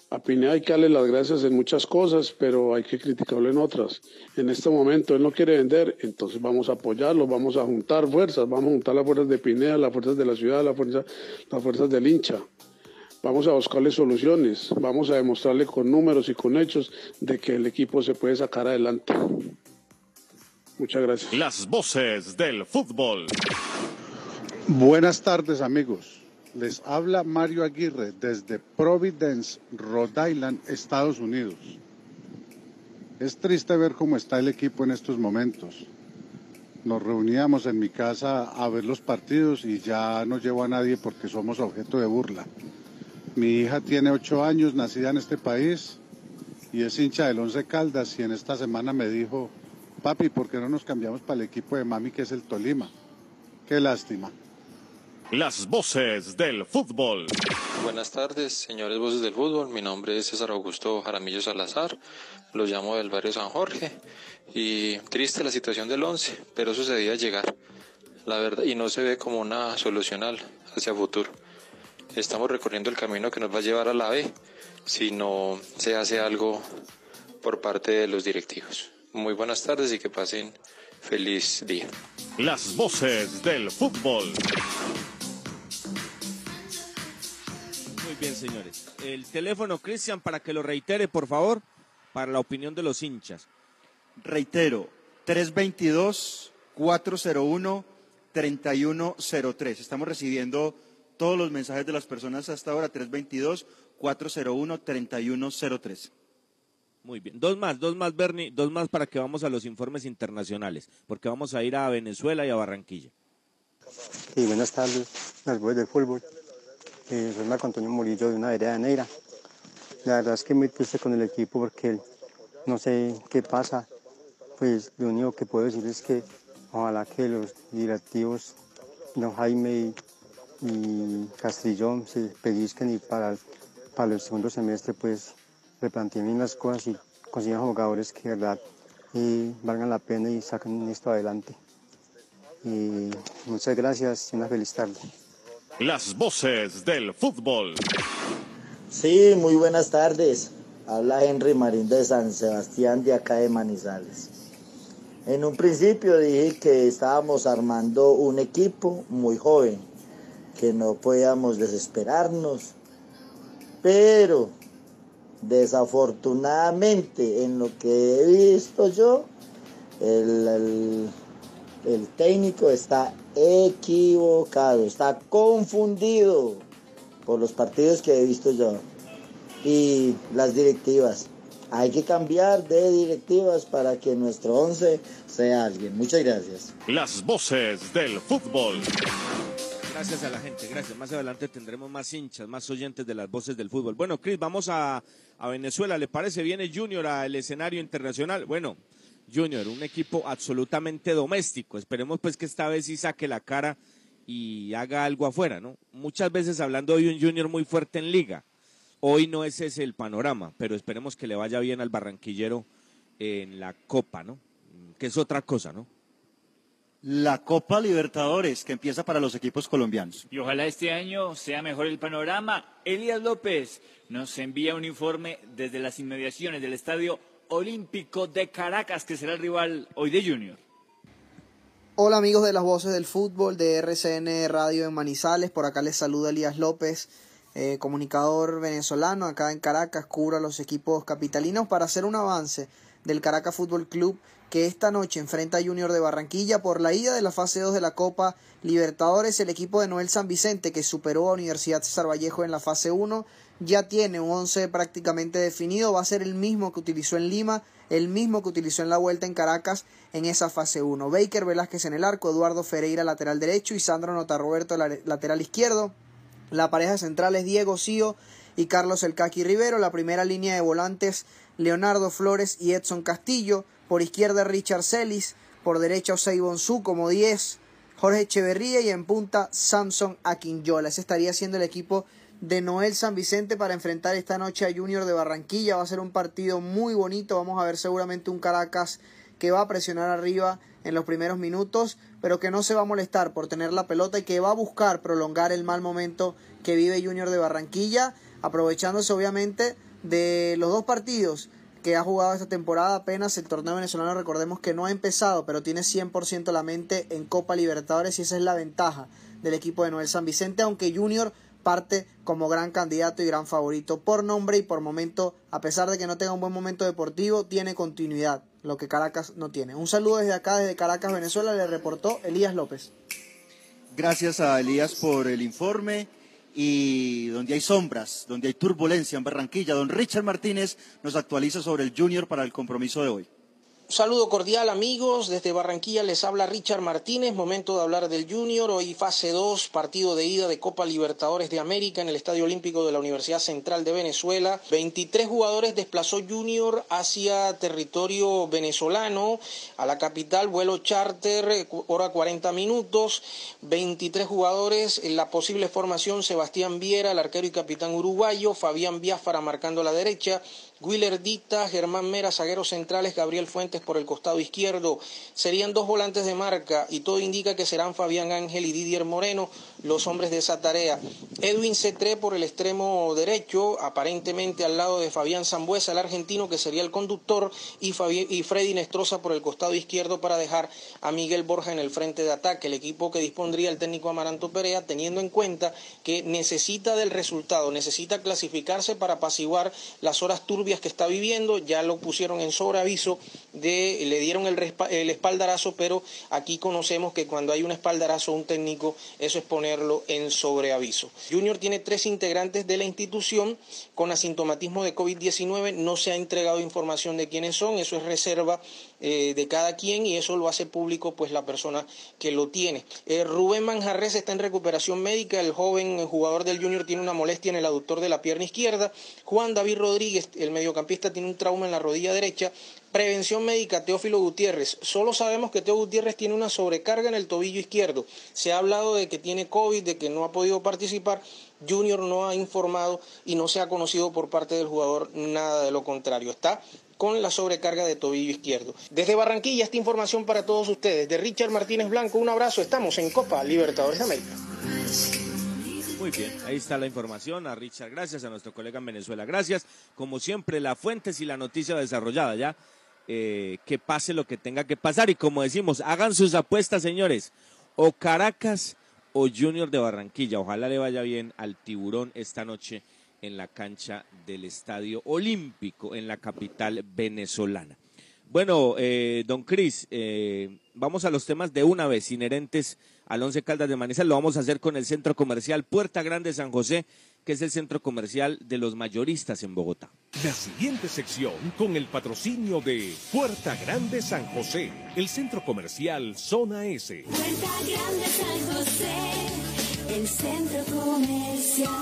A Pineda hay que darle las gracias en muchas cosas, pero hay que criticarlo en otras. En este momento él no quiere vender, entonces vamos a apoyarlo, vamos a juntar fuerzas, vamos a juntar las fuerzas de Pineda, las fuerzas de la ciudad, las fuerzas, las fuerzas del hincha. Vamos a buscarle soluciones, vamos a demostrarle con números y con hechos de que el equipo se puede sacar adelante. Muchas gracias. Las voces del fútbol. Buenas tardes amigos. Les habla Mario Aguirre desde Providence, Rhode Island, Estados Unidos. Es triste ver cómo está el equipo en estos momentos. Nos reuníamos en mi casa a ver los partidos y ya no llevo a nadie porque somos objeto de burla. Mi hija tiene ocho años, nacida en este país y es hincha del Once Caldas y en esta semana me dijo, papi, ¿por qué no nos cambiamos para el equipo de mami que es el Tolima? Qué lástima. Las voces del fútbol. Buenas tardes, señores voces del fútbol. Mi nombre es César Augusto Jaramillo Salazar. Lo llamo del barrio San Jorge. Y triste la situación del 11, pero eso se debía llegar. La verdad, y no se ve como una solución hacia futuro. Estamos recorriendo el camino que nos va a llevar a la B si no se hace algo por parte de los directivos. Muy buenas tardes y que pasen feliz día. Las voces del fútbol. Muy bien, señores. El teléfono, Cristian, para que lo reitere, por favor, para la opinión de los hinchas. Reitero, 322-401-3103. Estamos recibiendo todos los mensajes de las personas hasta ahora, 322-401-3103. Muy bien. Dos más, dos más, Bernie, dos más para que vamos a los informes internacionales, porque vamos a ir a Venezuela y a Barranquilla. Sí, buenas tardes, las voces del fútbol. Eh, soy Marco Antonio Murillo de una vereda de Neira. La verdad es que muy triste con el equipo porque no sé qué pasa. Pues lo único que puedo decir es que ojalá que los directivos, don Jaime y, y Castrillón, se pellizquen y para, para el segundo semestre pues replanteen bien las cosas y consigan jugadores que de verdad eh, valgan la pena y saquen esto adelante. Y muchas gracias y una feliz tarde. Las voces del fútbol. Sí, muy buenas tardes. Habla Henry Marín de San Sebastián de acá de Manizales. En un principio dije que estábamos armando un equipo muy joven, que no podíamos desesperarnos, pero desafortunadamente en lo que he visto yo, el, el- el técnico está equivocado, está confundido por los partidos que he visto yo y las directivas. Hay que cambiar de directivas para que nuestro 11 sea alguien. Muchas gracias. Las voces del fútbol. Gracias a la gente, gracias. Más adelante tendremos más hinchas, más oyentes de las voces del fútbol. Bueno, Cris, vamos a, a Venezuela. ¿Le parece? Viene Junior al escenario internacional. Bueno, Junior, un equipo absolutamente doméstico. Esperemos pues que esta vez sí saque la cara y haga algo afuera, ¿no? Muchas veces hablando de un Junior muy fuerte en liga. Hoy no es ese el panorama, pero esperemos que le vaya bien al barranquillero en la Copa, ¿no? Que es otra cosa, ¿no? La Copa Libertadores, que empieza para los equipos colombianos. Y ojalá este año sea mejor el panorama. Elías López nos envía un informe desde las inmediaciones del Estadio Olímpico de Caracas, que será el rival hoy de Junior. Hola amigos de las voces del fútbol de RCN Radio en Manizales, por acá les saluda Elías López, eh, comunicador venezolano acá en Caracas, cubro a los equipos capitalinos para hacer un avance del Caracas Fútbol Club que esta noche enfrenta a Junior de Barranquilla por la ida de la fase 2 de la Copa Libertadores. El equipo de Noel San Vicente que superó a Universidad César Vallejo en la fase 1 ya tiene un 11 prácticamente definido, va a ser el mismo que utilizó en Lima, el mismo que utilizó en la vuelta en Caracas en esa fase 1. Baker Velázquez en el arco, Eduardo Ferreira lateral derecho y Sandro Notarroberto la- lateral izquierdo. La pareja central es Diego Sío y Carlos El Caqui Rivero. La primera línea de volantes, Leonardo Flores y Edson Castillo. Por izquierda, Richard Celis. Por derecha, Osei Bonsu como 10. Jorge Echeverría y en punta, Samson Aquinyola. Ese estaría siendo el equipo de Noel San Vicente para enfrentar esta noche a Junior de Barranquilla. Va a ser un partido muy bonito. Vamos a ver seguramente un Caracas que va a presionar arriba en los primeros minutos, pero que no se va a molestar por tener la pelota y que va a buscar prolongar el mal momento que vive Junior de Barranquilla, aprovechándose obviamente de los dos partidos que ha jugado esta temporada apenas el torneo venezolano recordemos que no ha empezado pero tiene 100% la mente en Copa Libertadores y esa es la ventaja del equipo de Noel San Vicente aunque Junior parte como gran candidato y gran favorito por nombre y por momento, a pesar de que no tenga un buen momento deportivo, tiene continuidad, lo que Caracas no tiene. Un saludo desde acá, desde Caracas, Venezuela, le reportó Elías López. Gracias a Elías por el informe. Y donde hay sombras, donde hay turbulencia en Barranquilla, don Richard Martínez nos actualiza sobre el Junior para el compromiso de hoy. Saludo cordial amigos, desde Barranquilla les habla Richard Martínez, momento de hablar del Junior, hoy fase 2, partido de ida de Copa Libertadores de América en el Estadio Olímpico de la Universidad Central de Venezuela. 23 jugadores desplazó Junior hacia territorio venezolano, a la capital, vuelo charter, hora 40 minutos, 23 jugadores, en la posible formación Sebastián Viera, el arquero y capitán uruguayo, Fabián Biafara marcando la derecha, Willer Dita, Germán Mera, zagueros centrales, Gabriel Fuentes por el costado izquierdo. Serían dos volantes de marca y todo indica que serán Fabián Ángel y Didier Moreno los hombres de esa tarea. Edwin Cetré por el extremo derecho, aparentemente al lado de Fabián Zambuesa, el argentino que sería el conductor, y, Fabi- y Freddy Nestroza por el costado izquierdo para dejar a Miguel Borja en el frente de ataque. El equipo que dispondría el técnico Amaranto Perea, teniendo en cuenta que necesita del resultado, necesita clasificarse para apaciguar las horas turbias que está viviendo. Ya lo pusieron en sobreaviso, de, le dieron el, el espaldarazo, pero aquí conocemos que cuando hay un espaldarazo un técnico, eso es ponerlo en sobreaviso. Junior tiene tres integrantes de la institución con asintomatismo de COVID-19. No se ha entregado información de quiénes son, eso es reserva eh, de cada quien y eso lo hace público pues la persona que lo tiene. Eh, Rubén Manjarres está en recuperación médica, el joven eh, jugador del Junior tiene una molestia en el aductor de la pierna izquierda. Juan David Rodríguez, el mediocampista, tiene un trauma en la rodilla derecha. Prevención médica, Teófilo Gutiérrez. Solo sabemos que Teo Gutiérrez tiene una sobrecarga en el tobillo izquierdo. Se ha hablado de que tiene COVID, de que no ha podido participar. Junior no ha informado y no se ha conocido por parte del jugador nada de lo contrario. Está con la sobrecarga de tobillo izquierdo. Desde Barranquilla, esta información para todos ustedes. De Richard Martínez Blanco, un abrazo. Estamos en Copa Libertadores de América. Muy bien, ahí está la información. A Richard, gracias. A nuestro colega en Venezuela, gracias. Como siempre, la fuentes y la noticia desarrollada ya. Eh, que pase lo que tenga que pasar. Y como decimos, hagan sus apuestas, señores. O Caracas o Junior de Barranquilla. Ojalá le vaya bien al tiburón esta noche en la cancha del Estadio Olímpico en la capital venezolana. Bueno, eh, don Cris, eh, vamos a los temas de una vez inherentes al Once Caldas de Manizales. Lo vamos a hacer con el centro comercial Puerta Grande San José, que es el centro comercial de los mayoristas en Bogotá. La siguiente sección con el patrocinio de Puerta Grande San José, el centro comercial Zona S. Puerta Grande San José, el centro comercial.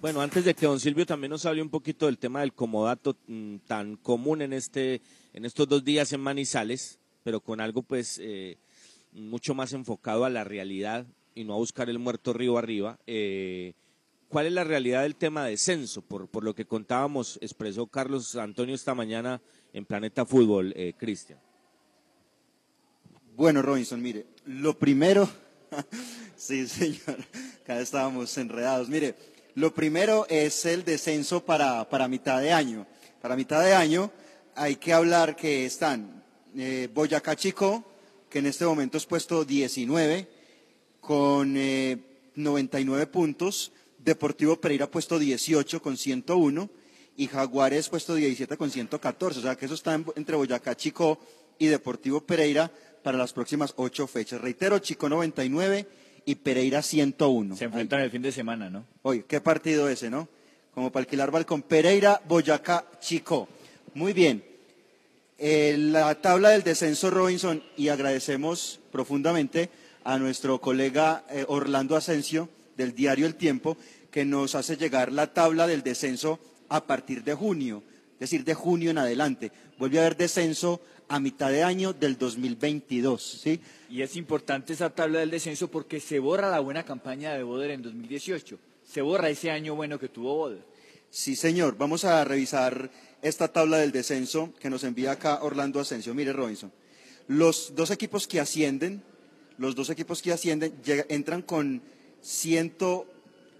Bueno, antes de que don Silvio también nos hable un poquito del tema del comodato mm, tan común en este, en estos dos días en Manizales, pero con algo pues eh, mucho más enfocado a la realidad y no a buscar el muerto río arriba. Eh, ¿Cuál es la realidad del tema de censo? Por, por lo que contábamos, expresó Carlos Antonio esta mañana en Planeta Fútbol, eh, Cristian. Bueno, Robinson, mire, lo primero, sí, señor, acá estábamos enredados. Mire, lo primero es el descenso para, para mitad de año. Para mitad de año hay que hablar que están eh, Boyacá Chico, que en este momento es puesto 19, con 99 eh, puntos. Deportivo Pereira puesto 18 con 101 y Jaguares puesto 17 con 114. O sea que eso está entre Boyacá Chico y Deportivo Pereira para las próximas ocho fechas. Reitero, Chico 99 y Pereira 101. Se enfrentan el fin de semana, ¿no? Oye, qué partido ese, ¿no? Como para alquilar balcón. Pereira, Boyacá, Chico. Muy bien. Eh, la tabla del descenso Robinson y agradecemos profundamente a nuestro colega eh, Orlando Asensio del diario El Tiempo que nos hace llegar la tabla del descenso a partir de junio, es decir, de junio en adelante. Vuelve a haber descenso a mitad de año del 2022, ¿sí? Y es importante esa tabla del descenso porque se borra la buena campaña de Boder en 2018. Se borra ese año bueno que tuvo Boder. Sí, señor. Vamos a revisar esta tabla del descenso que nos envía acá Orlando Asensio. Mire, Robinson. Los dos equipos que ascienden, los dos equipos que ascienden entran con ciento,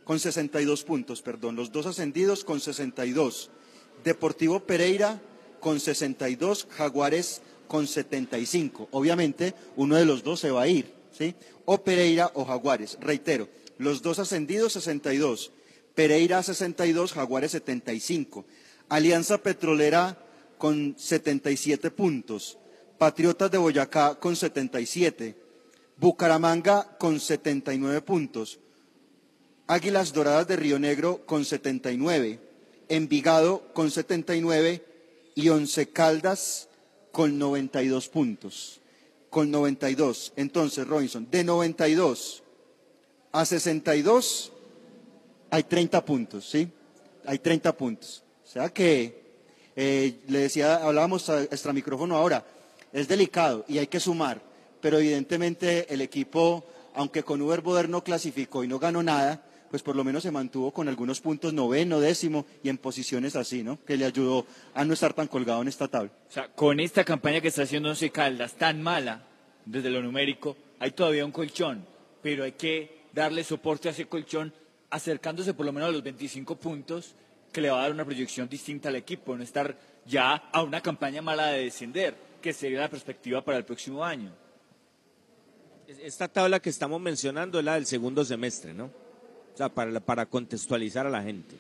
con 62 puntos, perdón. Los dos ascendidos con 62. Deportivo Pereira con 62, Jaguares con 75. Obviamente, uno de los dos se va a ir, ¿sí? O Pereira o Jaguares. Reitero, los dos ascendidos 62, Pereira 62, Jaguares 75. Alianza Petrolera con 77 puntos, Patriotas de Boyacá con 77, Bucaramanga con 79 puntos, Águilas Doradas de Río Negro con 79, Envigado con 79 y Once Caldas con 92 puntos. Con 92. Entonces, Robinson, de 92 a 62 hay 30 puntos, ¿sí? Hay 30 puntos. Sea que, eh, le decía, hablábamos a extra micrófono ahora, es delicado y hay que sumar, pero evidentemente el equipo, aunque con Uber Boder no clasificó y no ganó nada, pues por lo menos se mantuvo con algunos puntos noveno, décimo y en posiciones así, ¿no? Que le ayudó a no estar tan colgado en esta tabla. O sea, con esta campaña que está haciendo Once Caldas tan mala desde lo numérico, hay todavía un colchón, pero hay que darle soporte a ese colchón acercándose por lo menos a los 25 puntos que le va a dar una proyección distinta al equipo, no estar ya a una campaña mala de descender, que sería la perspectiva para el próximo año. Esta tabla que estamos mencionando es la del segundo semestre, ¿no? O sea, para, para contextualizar a la gente.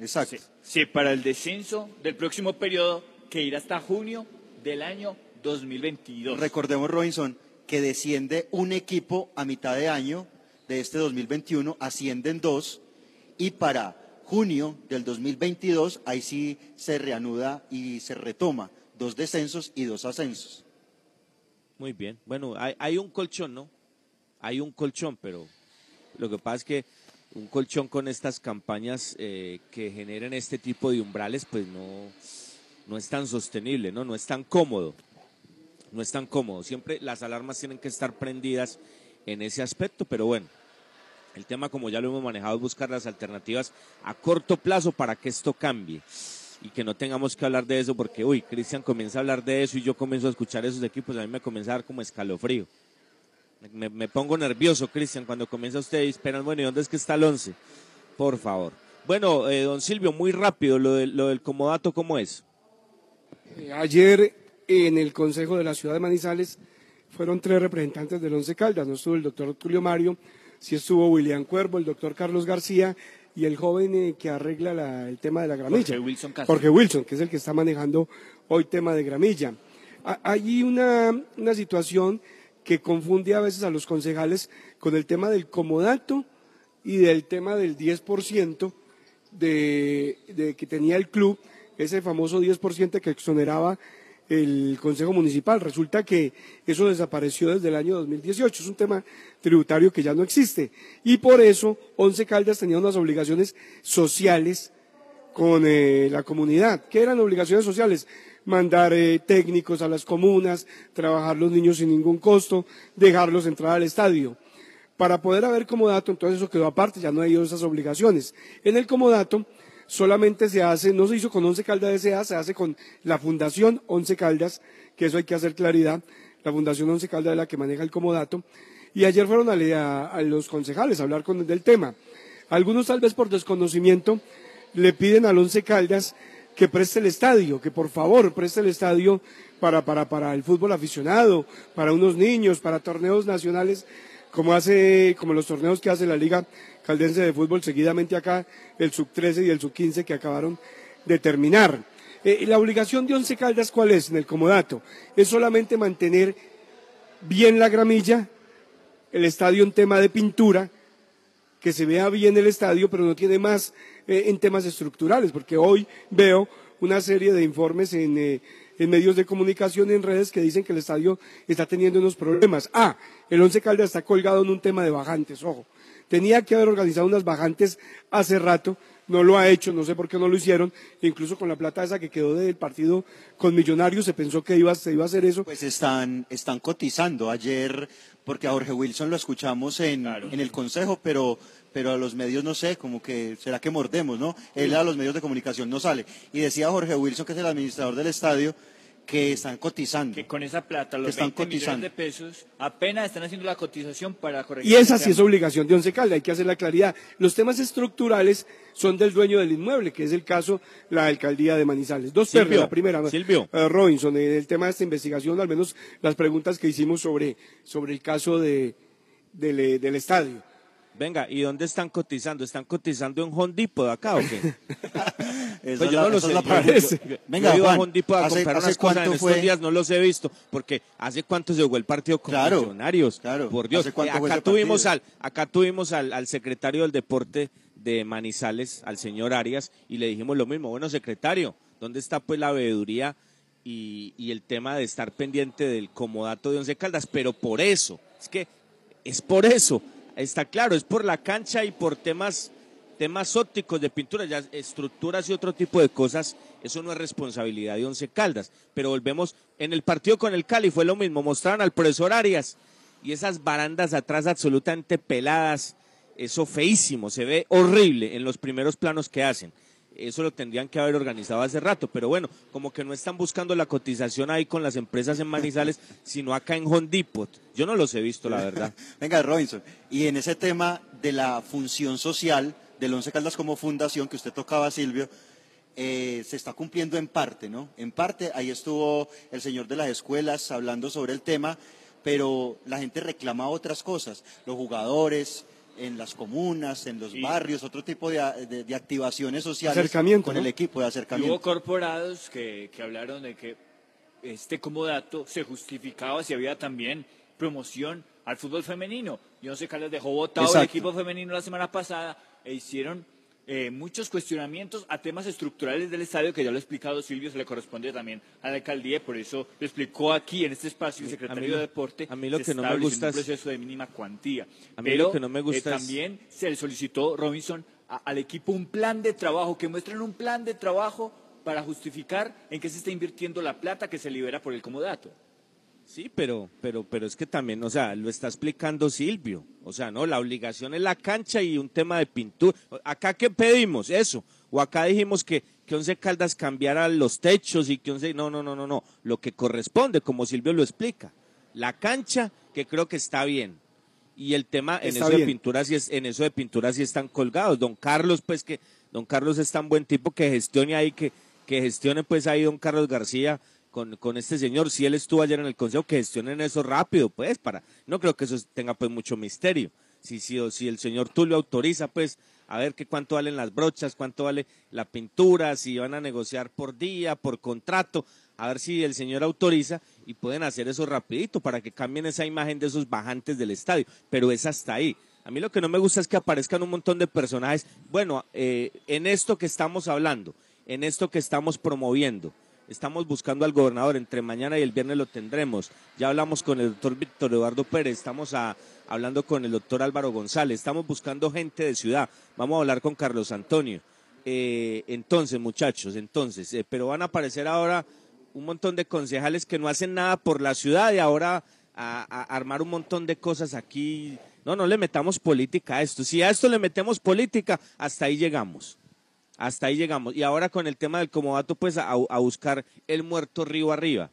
Exacto. Sí, para el descenso del próximo periodo que irá hasta junio del año 2022. Recordemos, Robinson, que desciende un equipo a mitad de año de este 2021, ascienden dos, y para junio del 2022, ahí sí se reanuda y se retoma dos descensos y dos ascensos. Muy bien. Bueno, hay, un colchón, ¿no? Hay un colchón, pero lo que pasa es que un colchón con estas campañas eh, que generen este tipo de umbrales, pues no, no es tan sostenible, ¿no? No es tan cómodo. No es tan cómodo. Siempre las alarmas tienen que estar prendidas en ese aspecto, pero bueno, el tema como ya lo hemos manejado es buscar las alternativas a corto plazo para que esto cambie y que no tengamos que hablar de eso porque, uy, Cristian comienza a hablar de eso y yo comienzo a escuchar esos equipos, a mí me comienza a dar como escalofrío. Me, pongo nervioso, Cristian, cuando comienza usted y esperan, bueno, ¿y dónde es que está el 11? Por favor. Bueno, eh, don Silvio, muy rápido, lo, lo del comodato, ¿cómo es? Eh, Ayer en el Consejo de la Ciudad de Manizales fueron tres representantes del Once Caldas. No estuvo el doctor Tulio Mario, sí estuvo William Cuervo, el doctor Carlos García y el joven eh, que arregla la- el tema de la gramilla. Jorge Wilson Castro. Jorge Wilson, que es el que está manejando hoy tema de gramilla. Ha- Hay una, una situación que confunde a veces a los concejales con el tema del comodato y del tema del 10% de, de que tenía el club, ese famoso 10% que exoneraba el Consejo Municipal. Resulta que eso desapareció desde el año 2018. Es un tema tributario que ya no existe. Y por eso Once Caldas tenía unas obligaciones sociales con eh, la comunidad. ¿Qué eran obligaciones sociales? Mandar eh, técnicos a las comunas, trabajar los niños sin ningún costo, dejarlos entrar al estadio. Para poder haber comodato, entonces eso quedó aparte, ya no hay esas obligaciones. En el comodato solamente se hace, no se hizo con Once Caldas S.A., se hace con la Fundación Once Caldas, que eso hay que hacer claridad, la Fundación Once Caldas es la que maneja el comodato, y ayer fueron a, los concejales a hablar con, del tema. Algunos tal vez por desconocimiento le piden al Once Caldas que preste el estadio, que por favor preste el estadio para, para, para el fútbol aficionado, para unos niños, para torneos nacionales, como hace, como los torneos que hace la Liga Caldense de Fútbol seguidamente acá, el sub 13 y el sub 15 que acabaron de terminar. Eh, la obligación de Once Caldas, ¿cuál es en el comodato? Es solamente mantener bien la gramilla, el estadio en tema de pintura, que se vea bien el estadio, pero no tiene más eh, en temas estructurales, porque hoy veo una serie de informes en, eh, en medios de comunicación en redes que dicen que el estadio está teniendo unos problemas. Ah, el Once Caldas está colgado en un tema de bajantes, ojo. Tenía que haber organizado unas bajantes hace rato, no lo ha hecho, no sé por qué no lo hicieron, incluso con la plata esa que quedó del partido con Millonarios se pensó que iba, se iba a hacer eso. Pues están, están cotizando. Ayer, porque a Jorge Wilson lo escuchamos en, en el consejo, pero, pero a los medios no sé, como que será que mordemos, ¿no? Él a los medios de comunicación no sale. Y decía Jorge Wilson, que es el administrador del estadio, que están cotizando. Que con esa plata, los Que están 20 millones cotizando. de pesos, apenas están haciendo la cotización para corregir. Y esa sí es obligación de Once Caldas, hay que hacer la claridad. Los temas estructurales son del dueño del inmueble, que es el caso la alcaldía de Manizales. Dos Silvio, la primera. Silvio. eh, Robinson, el tema de esta investigación, al menos las preguntas que hicimos sobre, sobre el caso de, del, eh, del estadio. Venga, ¿y dónde están cotizando? ¿Están cotizando en Home Depot de acá o qué? Pues es yo la- no lo esa sé. yo- yo- yo Venga, ido Juan, a a ¿hace- comprar unas cosas en estos días, no los he visto, porque ¿hace cuánto se jugó el partido con Claro, Millonarios? claro. Por Dios, ¿Hace cuánto Eh, acá tuvimos, al, acá tuvimos al, al secretario del deporte de Manizales, al señor Arias, y le dijimos lo mismo, bueno, secretario, ¿dónde está pues la veeduría y, y el tema de estar pendiente del comodato de Once Caldas? Pero por eso, es que es por eso, está claro, es por la cancha y por temas temas ópticos de pintura, ya estructuras y otro tipo de cosas, eso no es responsabilidad de Once Caldas. Pero volvemos, en el partido con el Cali fue lo mismo, mostraron al profesor Arias y esas barandas atrás absolutamente peladas, eso feísimo, se ve horrible en los primeros planos que hacen. Eso lo tendrían que haber organizado hace rato, pero bueno, como que no están buscando la cotización ahí con las empresas en Manizales, sino acá en Home Depot. Yo no los he visto, la verdad. Venga, Robinson, y en ese tema de la función social del Once Caldas como fundación que usted tocaba, Silvio, eh, se está cumpliendo en parte, ¿no? En parte, ahí estuvo el señor de las escuelas hablando sobre el tema, pero la gente reclama otras cosas, los jugadores en las comunas, en los barrios, otro tipo de, de- de activaciones sociales Acercamiento, con ¿no? el equipo de Y acercamiento. hubo corporados que, que hablaron de que este comodato se justificaba si había también promoción al fútbol femenino. Yo no sé, Carlos dejó votado el equipo femenino la semana pasada e hicieron eh, muchos cuestionamientos a temas estructurales del estadio, que ya lo ha explicado Silvio, se le corresponde también a la alcaldía, y por eso lo explicó aquí en este espacio el secretario lo- de Deporte. a mí lo se que no me gusta un es- proceso de mínima cuantía. A mí Pero lo que no me gusta eh, es- también se le solicitó, Robinson, a- al equipo un plan de trabajo, que muestren un plan de trabajo para justificar en qué se está invirtiendo la plata que se libera por el comodato. Sí, pero, pero, pero es que también, o sea, lo está explicando Silvio. O sea, no, la obligación es la cancha y un tema de pintura. ¿Acá qué pedimos? Eso. O acá dijimos que, que Once Caldas cambiara los techos y que Once... No, no, no, no, no. Lo que corresponde, como Silvio lo explica. La cancha que creo que está bien. Y el tema en Está eso de pintura sí es, en eso de pintura sí están colgados. Don Carlos, pues que Don Carlos es tan buen tipo que gestione ahí, que, que gestione pues ahí Don Carlos García con, con este señor. Si él estuvo ayer en el consejo, que gestionen eso rápido, pues, para, no creo que eso tenga pues mucho misterio. Si, si, o si el señor Tulio autoriza, pues, a ver qué cuánto valen las brochas, cuánto vale la pintura, si van a negociar por día, por contrato, a ver si el señor autoriza y pueden hacer eso rapidito para que cambien esa imagen de esos bajantes del estadio, pero es hasta ahí. A mí lo que no me gusta es que aparezcan un montón de personajes, bueno, eh, en esto que estamos hablando, en esto que estamos promoviendo, estamos buscando al gobernador, entre mañana y el viernes lo tendremos. Ya hablamos con el doctor Víctor Eduardo Pérez, estamos a- hablando con el doctor Álvaro González, estamos buscando gente de ciudad, vamos a hablar con Carlos Antonio. Eh, entonces, muchachos, entonces, eh, pero van a aparecer ahora un montón de concejales que no hacen nada por la ciudad y ahora a, a armar un montón de cosas aquí. No, no le metamos política a esto. Si a esto le metemos política, hasta ahí llegamos. Hasta ahí llegamos. Y ahora con el tema del comodato, pues a, a buscar el muerto río arriba.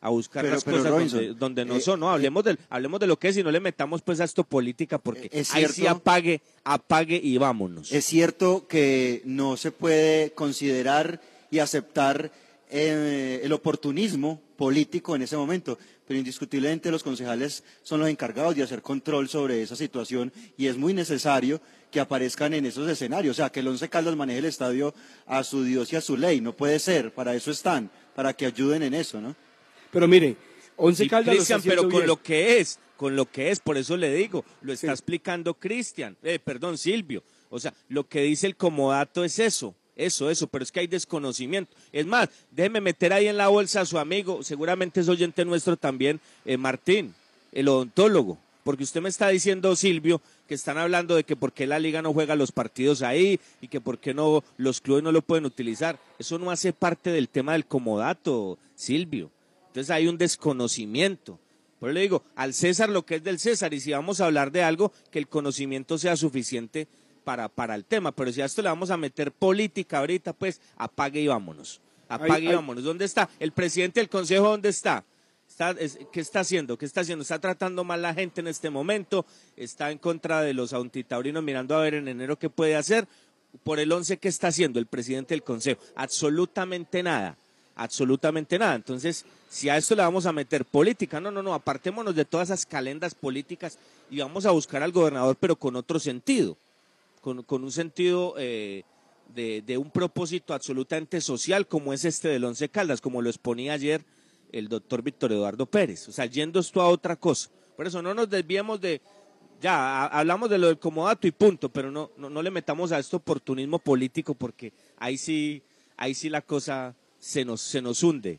A buscar Pero- las pero, cosas Robinson, donde, donde no eh, son. No, hablemos, del, hablemos de lo que es y no le metamos pues a esto política porque Es ahí sí apague, apague y vámonos. Es cierto que no se puede considerar y aceptar eh, el oportunismo político en ese momento, pero indiscutiblemente los concejales son los encargados de hacer control sobre esa situación y es muy necesario que aparezcan en esos escenarios, o sea, que el Once Caldas maneje el estadio a su Dios y a su ley, no puede ser, para eso están, para que ayuden en eso, ¿no? Pero mire, Once Sí, Caldas Cristian, pero con bien. lo que es, con lo que es, por eso le digo, lo está explicando Cristian, eh, perdón, Silvio. O sea, lo que dice el comodato es eso, eso, eso, pero es que hay desconocimiento. Es más, déjeme meter ahí en la bolsa a su amigo, seguramente es oyente nuestro también, eh, Martín, el odontólogo, porque usted me está diciendo, Silvio, que están hablando de que por qué la liga no juega los partidos ahí y que por qué no los clubes no lo pueden utilizar. Eso no hace parte del tema del comodato, Silvio. Entonces hay un desconocimiento. Por eso le digo, al César lo que es del César, y si vamos a hablar de algo, que el conocimiento sea suficiente para, para el tema. Pero si a esto le vamos a meter política ahorita, pues apague y vámonos. Apague y vámonos. ¿Dónde está? ¿El presidente del Consejo dónde está? Está, es- ¿Qué está haciendo? ¿Qué está haciendo? ¿Está tratando mal la gente en este momento? ¿Está en contra de los antitaurinos mirando a ver en enero qué puede hacer? Por el 11, ¿qué está haciendo el presidente del Consejo? Absolutamente nada. Absolutamente nada. Entonces, si a esto le vamos a meter política, no, no, no, apartémonos de todas esas calendas políticas y vamos a buscar al gobernador, pero con otro sentido, con, con un sentido eh, de, de un propósito absolutamente social como es este del Once Caldas, como lo exponía ayer el doctor Víctor Eduardo Pérez. O sea, yendo esto a otra cosa. Por eso no nos desviemos de, ya, hablamos de lo del comodato y punto, pero no, no, no le metamos a esto oportunismo político porque ahí sí, ahí sí la cosa se nos, se nos hunde,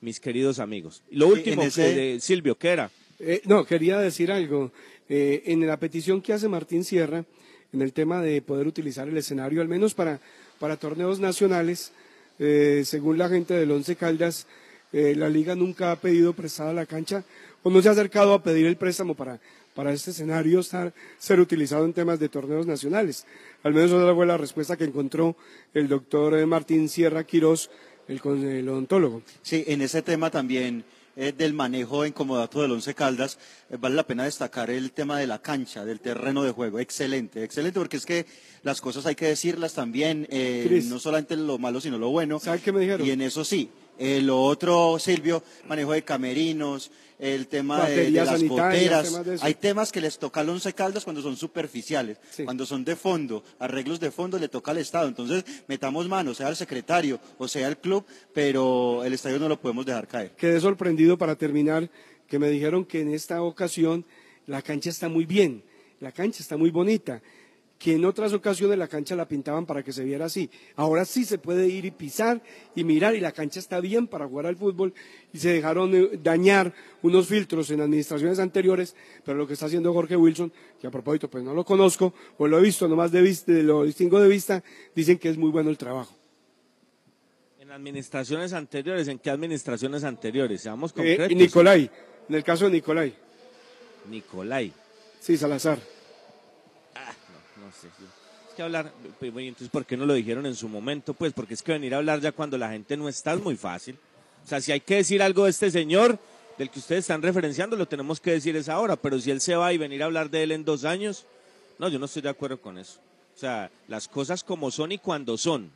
mis queridos amigos. Y lo Sí, último, ese- que de Silvio, ¿qué era? Eh, no, quería decir algo. Eh, en la petición que hace Martín Sierra, en el tema de poder utilizar el escenario, al menos para, para torneos nacionales, eh, según la gente del Once Caldas, eh, la liga nunca ha pedido prestada la cancha o no se ha acercado a pedir el préstamo para, para este escenario estar, ser utilizado en temas de torneos nacionales. Al menos esa fue la respuesta que encontró el doctor eh, Martín Sierra Quirós, el, odontólogo. Sí, en ese tema también eh, del manejo en comodato del Once Caldas, vale la pena destacar el tema de la cancha, del terreno de juego. Excelente, excelente, porque es que las cosas hay que decirlas también, eh, no solamente lo malo, sino lo bueno. ¿Sabe qué me dijeron? Y en eso sí. Eh, lo otro, Silvio, manejo de camerinos, el tema de, las goteras. temas de eso. Hay temas que les toca al Once Caldas cuando son superficiales, cuando son de fondo, arreglos de fondo le toca al Estado. Entonces, metamos mano, sea el secretario o sea el club, pero el estadio no lo podemos dejar caer. Quedé sorprendido para terminar que me dijeron que en esta ocasión la cancha está muy bien, la cancha está muy bonita, que en otras ocasiones la cancha la pintaban para que se viera así. Ahora sí se puede ir y pisar y mirar y la cancha está bien para jugar al fútbol y se dejaron eh, dañar unos filtros en administraciones anteriores, pero lo que está haciendo Jorge Wilson, que a propósito pues no lo conozco o lo he visto nomás de vista, lo distingo de vista, dicen que es muy bueno el trabajo. En administraciones anteriores, ¿en qué administraciones anteriores? Seamos Eh, concretos. y Nicolai, en el caso de Nicolai, Nicolai. sí, Salazar. No sé. yo- Es que hablar, pues, entonces, ¿por qué no lo dijeron en su momento? Pues porque es que venir a hablar ya cuando la gente no está es muy fácil. O sea, si hay que decir algo de este señor, del que ustedes están referenciando, lo tenemos que decir es ahora, pero si él se va y venir a hablar de él en dos años, no, yo no estoy de acuerdo con eso. O sea, las cosas como son y cuando son.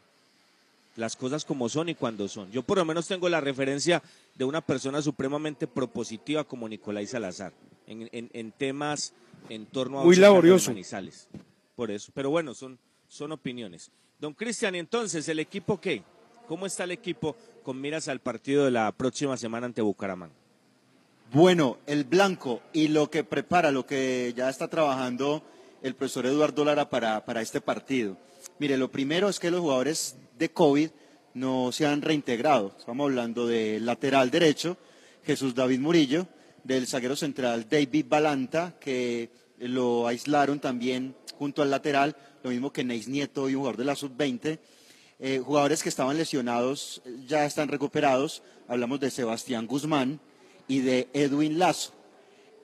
Las cosas como son y cuando son. Yo por lo menos tengo la referencia de una persona supremamente propositiva como Nicolás Salazar, en, en- en temas en torno a Muy laborioso. Manizales. Por eso. Pero bueno, son, son opiniones. Don Cristian, entonces, ¿el equipo qué? ¿Cómo está el equipo con miras al partido de la próxima semana ante Bucaramanga? Bueno, el blanco y lo que prepara, lo que ya está trabajando el profesor Eduardo Lara para, para este partido. Mire, lo primero es que los jugadores de COVID no se han reintegrado. Estamos hablando del lateral derecho, Jesús David Murillo, del zaguero central David Balanta, que lo aislaron también junto al lateral, lo mismo que Neis Nieto y un jugador de la sub-20. Eh, jugadores que estaban lesionados ya están recuperados. Hablamos de Sebastián Guzmán y de Edwin Lazo.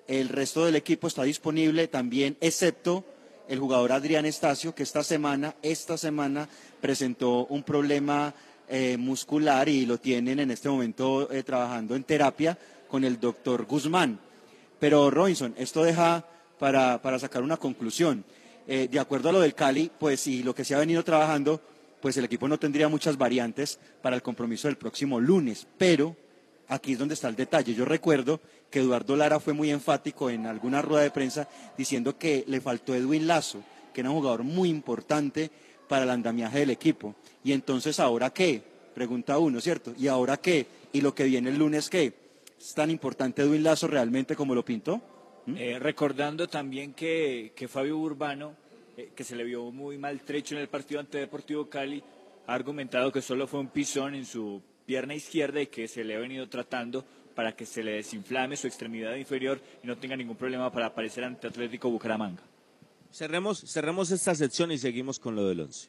El resto del equipo está disponible también, excepto el jugador Adrián Estacio, que esta semana, esta semana presentó un problema eh, muscular y lo tienen en este momento eh, trabajando en terapia con el doctor Guzmán. Pero Robinson, esto deja para, para sacar una conclusión. Eh, de acuerdo a lo del Cali, pues y lo que se ha venido trabajando, pues el equipo no tendría muchas variantes para el compromiso del próximo lunes. Pero aquí es donde está el detalle. Yo recuerdo que Eduardo Lara fue muy enfático en alguna rueda de prensa diciendo que le faltó Edwin Lazo, que era un jugador muy importante para el andamiaje del equipo. Y entonces, ¿ahora qué? Pregunta uno, ¿cierto? ¿Y ahora qué? ¿Y lo que viene el lunes qué? ¿Es tan importante Edwin Lazo realmente como lo pintó? Eh, recordando también que, que Fabio Urbano, eh, que se le vio muy maltrecho en el partido ante Deportivo Cali, ha argumentado que solo fue un pisón en su pierna izquierda y que se le ha venido tratando para que se le desinflame su extremidad inferior y no tenga ningún problema para aparecer ante Atlético Bucaramanga. Cerremos, cerremos esta sección y seguimos con lo del once.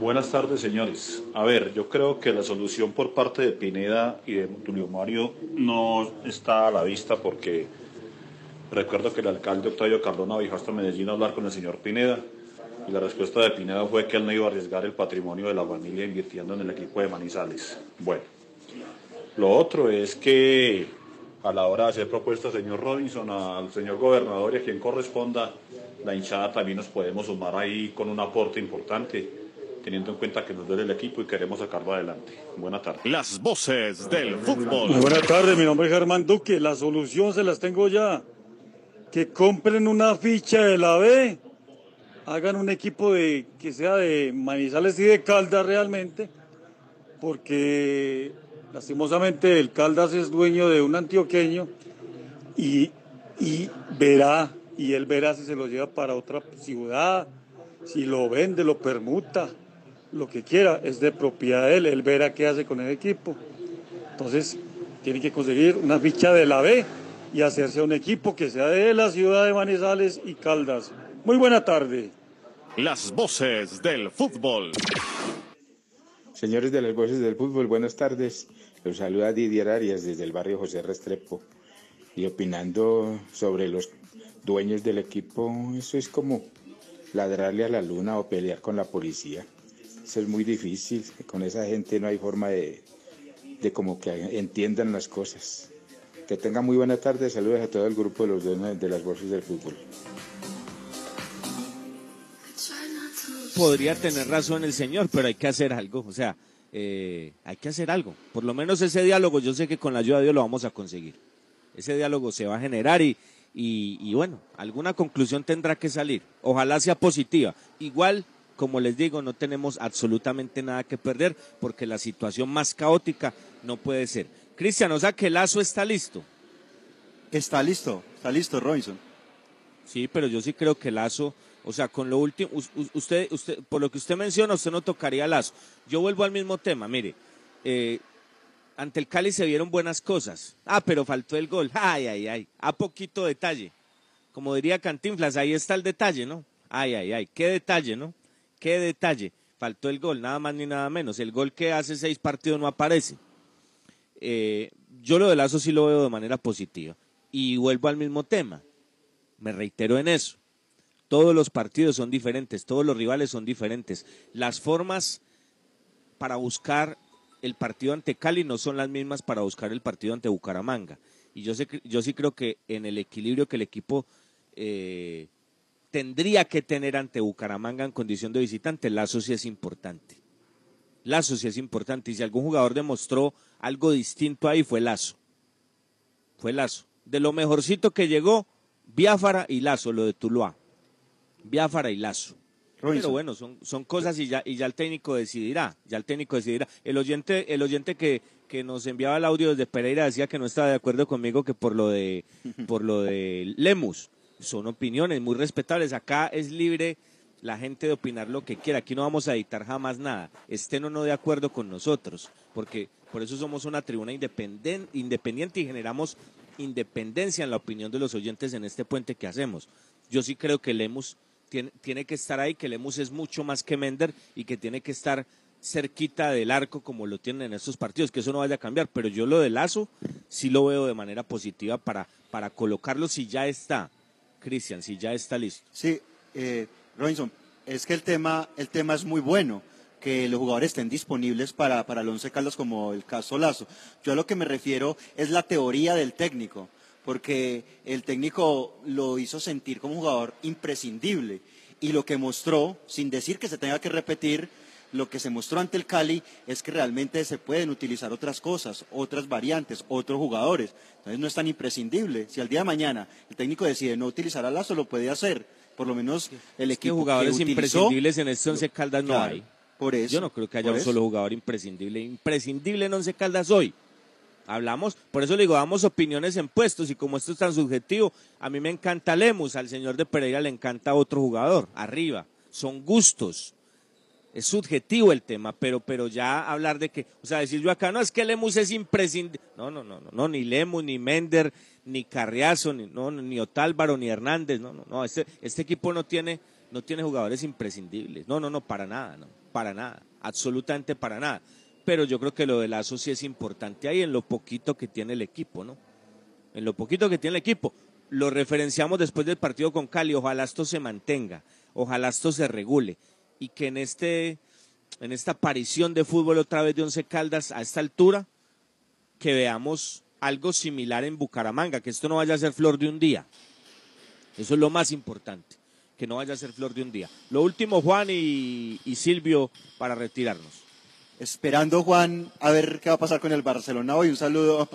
Buenas tardes, señores. A ver, yo creo que la solución por parte de Pineda y de Tulio Mario no está a la vista porque recuerdo que el alcalde Octavio Cardona viajó hasta Medellín a hablar con el señor Pineda y la respuesta de Pineda fue que él no iba a arriesgar el patrimonio de la familia invirtiendo en el equipo de Manizales. Bueno, lo otro es que a la hora de hacer propuestas, señor Robinson, al señor gobernador y a quien corresponda, la hinchada también nos podemos sumar ahí con un aporte importante, teniendo en cuenta que nos duele el equipo y queremos sacarlo adelante. Buenas tardes. Las voces del fútbol. Buenas tardes, mi nombre es Germán Duque. La solución se las tengo ya. Que compren una ficha de la B, hagan un equipo de que sea de Manizales y de Caldas realmente, porque lastimosamente el Caldas es dueño de un antioqueño y, y verá, y él verá si se lo lleva para otra ciudad, si lo vende, lo permuta, lo que quiera, es de propiedad de él, él verá qué hace con el equipo. Entonces, tiene que conseguir una ficha de la B y hacerse un equipo que sea de la ciudad de Manizales y Caldas. Muy buena tarde. Las voces del fútbol. Señores de las voces del fútbol, buenas tardes. Los saluda Didier Arias desde el barrio José Restrepo. Y opinando sobre los dueños del equipo, eso es como ladrarle a la luna o pelear con la policía. Eso es muy difícil. Con esa gente no hay forma de, de como que entiendan las cosas. Que tengan muy buena tarde. Saludos a todo el grupo de los dueños de las voces del fútbol. Podría tener razón el señor, pero hay que hacer algo. O sea, eh, hay que hacer algo. Por lo menos ese diálogo, yo sé que con la ayuda de Dios lo vamos a conseguir. Ese diálogo se va a generar y, y, y bueno, alguna conclusión tendrá que salir. Ojalá sea positiva. Igual, como les digo, no tenemos absolutamente nada que perder porque la situación más caótica no puede ser. Cristian, o sea que Lazo está listo. Está listo, está listo Robinson. Sí, pero yo sí creo que Lazo, o sea, con lo último, us- us- usted, usted, por lo que usted menciona, usted no tocaría Lazo. Yo vuelvo al mismo tema, mire, eh, ante el Cali se vieron buenas cosas. Ah, pero faltó el gol. Ay, ay, ay. A poquito detalle. Como diría Cantinflas, ahí está el detalle, ¿no? Ay, ay, ay. Qué detalle, ¿no? Qué detalle. Faltó el gol, nada más ni nada menos. El gol que hace seis partidos no aparece. Eh, yo lo de Lazo sí lo veo de manera positiva. Y vuelvo al mismo tema. Me reitero en eso. Todos los partidos son diferentes, todos los rivales son diferentes. Las formas para buscar el partido ante Cali no son las mismas para buscar el partido ante Bucaramanga. Y yo, sé, yo sí creo que en el equilibrio que el equipo eh, tendría que tener ante Bucaramanga en condición de visitante, Lazo sí es importante. Lazo sí es importante. Y si algún jugador demostró algo distinto ahí, fue Lazo. Fue Lazo. De lo mejorcito que llegó, Biafara y Lazo, lo de Tuluá. Biafara y Lazo. Pero bueno, son, son cosas y ya, y ya el técnico decidirá, ya el técnico decidirá. El oyente, el oyente que, que nos enviaba el audio desde Pereira decía que no estaba de acuerdo conmigo que por lo de, por lo de Lemus. Son opiniones muy respetables. Acá es libre la gente de opinar lo que quiera. Aquí no vamos a editar jamás nada. Estén o no de acuerdo con nosotros, porque por eso somos una tribuna independiente y generamos independencia en la opinión de los oyentes en este puente que hacemos. Yo sí creo que Lemus tiene, tiene que estar ahí, que Lemus es mucho más que Mender y que tiene que estar cerquita del arco como lo tienen en estos partidos, que eso no vaya a cambiar, pero yo lo de Lazo sí lo veo de manera positiva para, para colocarlo si ya está, Cristian, si ya está listo. Sí, eh, Robinson, es que el tema, el tema es muy bueno, que los jugadores estén disponibles para, para el Once Caldas como el caso Lazo. Yo a lo que me refiero es la teoría del técnico, porque el técnico lo hizo sentir como jugador imprescindible y lo que mostró, sin decir que se tenga que repetir, lo que se mostró ante el Cali es que realmente se pueden utilizar otras cosas, otras variantes, otros jugadores. Entonces no es tan imprescindible. Si al día de mañana el técnico decide no utilizar a Lazo, lo puede hacer. Por lo menos el que equipo jugadores que utilizó- imprescindibles en este Once Caldas no Claro, hay. Por eso. Yo no creo que haya un eso. solo jugador imprescindible. Imprescindible en Once Caldas hoy. Hablamos, por eso le digo, damos opiniones en puestos y como esto es tan subjetivo, a mí me encanta Lemus, al señor de Pereira le encanta otro jugador, arriba. Son gustos. Es subjetivo el tema, pero, pero ya hablar de que, o sea, decir yo acá, no, es que Lemus es imprescindible. No, no, no, no, no, ni Lemus, ni Mender, ni Carriazo, ni, no, ni Otálvaro, ni Hernández, no, no, no, este, este equipo no tiene, no tiene jugadores imprescindibles. No, no, no, para nada, no, para nada, absolutamente para nada. Pero yo creo que lo de Lazo sí es importante ahí en lo poquito que tiene el equipo, ¿no? En lo poquito que tiene el equipo. Lo referenciamos después del partido con Cali, ojalá esto se mantenga, ojalá esto se regule y que en este en esta aparición de fútbol otra vez de Once Caldas a esta altura que veamos algo similar en Bucaramanga, que esto no vaya a ser flor de un día. Eso es lo más importante, que no vaya a ser flor de un día. Lo último, Juan y, y Silvio, para retirarnos. Esperando, Juan, a ver qué va a pasar con el Barcelona hoy. Un saludo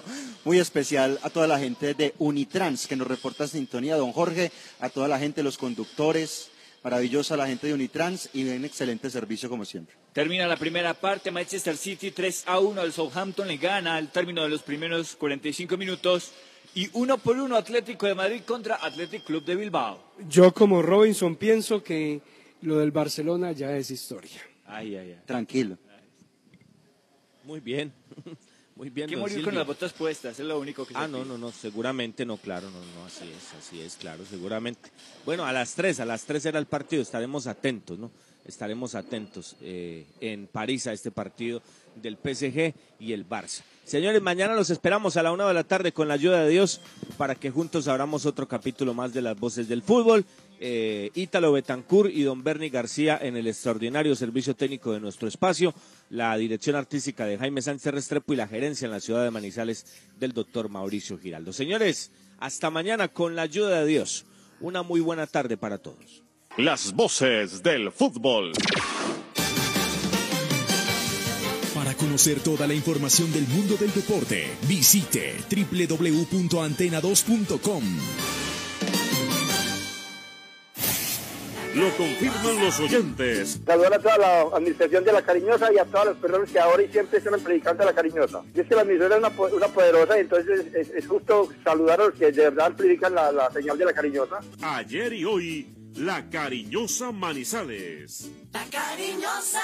muy especial a toda la gente de Unitrans que nos reporta sintonía, don Jorge, a toda la gente, los conductores, maravillosa la gente de Unitrans y un excelente servicio como siempre. Termina la primera parte, Manchester City 3 a 1 al Southampton le gana al término de los primeros 45 minutos y uno por uno Atlético de Madrid contra Athletic Club de Bilbao. Yo como Robinson pienso que lo del Barcelona ya es historia. Ay, ay, ay. Tranquilo. Muy bien, muy bien. Que morir con las botas puestas, es lo único que se Ah, no, pide. no, no, seguramente no, claro, no, no, así es, así es, claro, seguramente. Bueno, a las tres, a las tres era el partido, estaremos atentos, ¿no? Estaremos atentos eh, en París a este partido del PSG y el Barça. Señores, mañana los esperamos a la una de la tarde con la ayuda de Dios para que juntos abramos otro capítulo más de las voces del fútbol. Eh, Ítalo Betancourt y don Bernie García en el extraordinario servicio técnico de nuestro espacio, la dirección artística de Jaime Sánchez Restrepo y la gerencia en la ciudad de Manizales del doctor Mauricio Giraldo. Señores, hasta mañana con la ayuda de Dios. Una muy buena tarde para todos. Las voces del fútbol. Para conocer toda la información del mundo del deporte, visite www.antena2.com. Lo confirman los oyentes. Saludar a toda la administración de La Cariñosa y a todas las personas que ahora y siempre están predicando a La Cariñosa. Y es que la emisora es una, po- una poderosa y entonces es, es justo saludar a los que de verdad predican la, la señal de La Cariñosa. Ayer y hoy, la cariñosa Manizales. La cariñosa.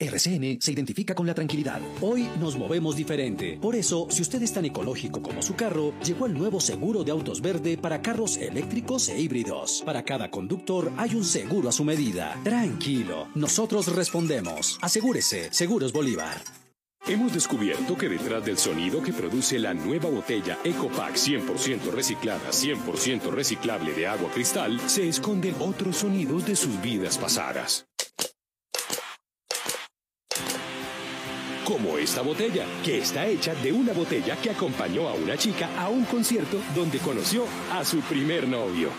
RCN se identifica con la tranquilidad. Hoy nos movemos diferente. Por eso, si usted es tan ecológico como su carro, llegó el nuevo seguro de autos verde para carros eléctricos e híbridos. Para cada conductor hay un seguro a su medida. Tranquilo, nosotros respondemos. Asegúrese, Seguros Bolívar. Hemos descubierto que detrás del sonido que produce la nueva botella EcoPack 100% reciclada, 100% reciclable de agua cristal, se esconden otros sonidos de sus vidas pasadas. Como esta botella, que está hecha de una botella que acompañó a una chica a un concierto donde conoció a su primer novio.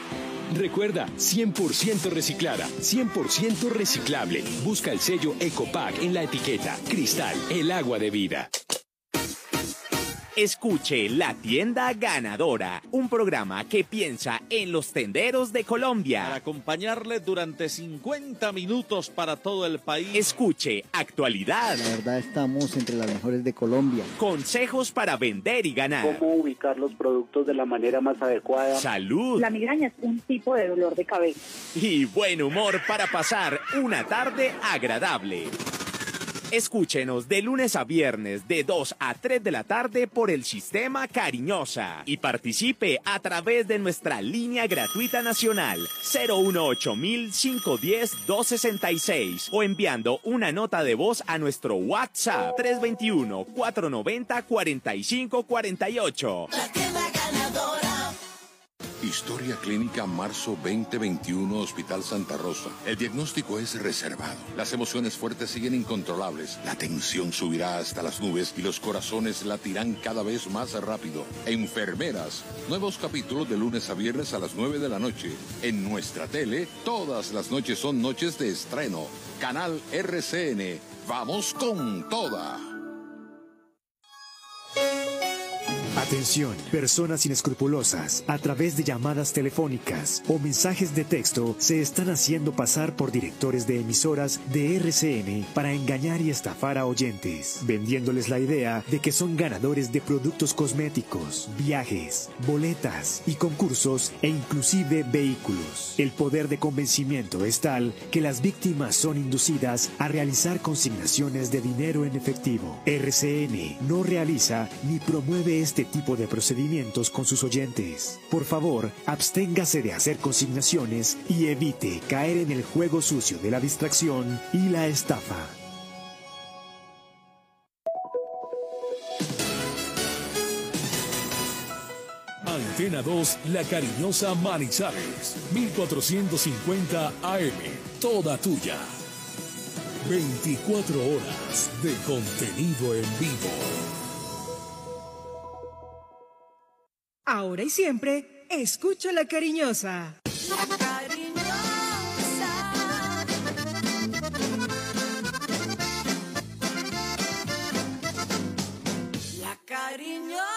Recuerda, 100% reciclada, 100% reciclable. Busca el sello EcoPack en la etiqueta. Cristal, el agua de vida. Escuche La Tienda Ganadora, un programa que piensa en los tenderos de Colombia. Para acompañarle durante 50 minutos para todo el país. Escuche Actualidad. La verdad estamos entre las mejores de Colombia. Consejos para vender y ganar. Cómo ubicar los productos de la manera más adecuada. Salud. La migraña es un tipo de dolor de cabeza. Y buen humor para pasar una tarde agradable. Escúchenos de lunes a viernes de 2 a 3 de la tarde por el sistema Cariñosa y participe a través de nuestra línea gratuita nacional 018 510 266 o enviando una nota de voz a nuestro WhatsApp 321 490 4548. Historia Clínica Marzo 2021 Hospital Santa Rosa. El diagnóstico es reservado. Las emociones fuertes siguen incontrolables. La tensión subirá hasta las nubes y los corazones latirán cada vez más rápido. Enfermeras. Nuevos capítulos de lunes a viernes a las 9 de la noche. En nuestra tele, todas las noches son noches de estreno. Canal RCN. Vamos con toda. Atención, personas inescrupulosas, a través de llamadas telefónicas o mensajes de texto, se están haciendo pasar por directores de emisoras de RCN para engañar y estafar a oyentes, vendiéndoles la idea de que son ganadores de productos cosméticos, viajes, boletas y concursos e inclusive vehículos. El poder de convencimiento es tal que las víctimas son inducidas a realizar consignaciones de dinero en efectivo. RCN no realiza ni promueve este tipo de procedimientos con sus oyentes. Por favor, absténgase de hacer consignaciones y evite caer en el juego sucio de la distracción y la estafa. Antena 2, La Cariñosa Manizales, 1450 AM, toda tuya. 24 horas de contenido en vivo. Ahora y siempre, escucha la cariñosa. La cariñosa.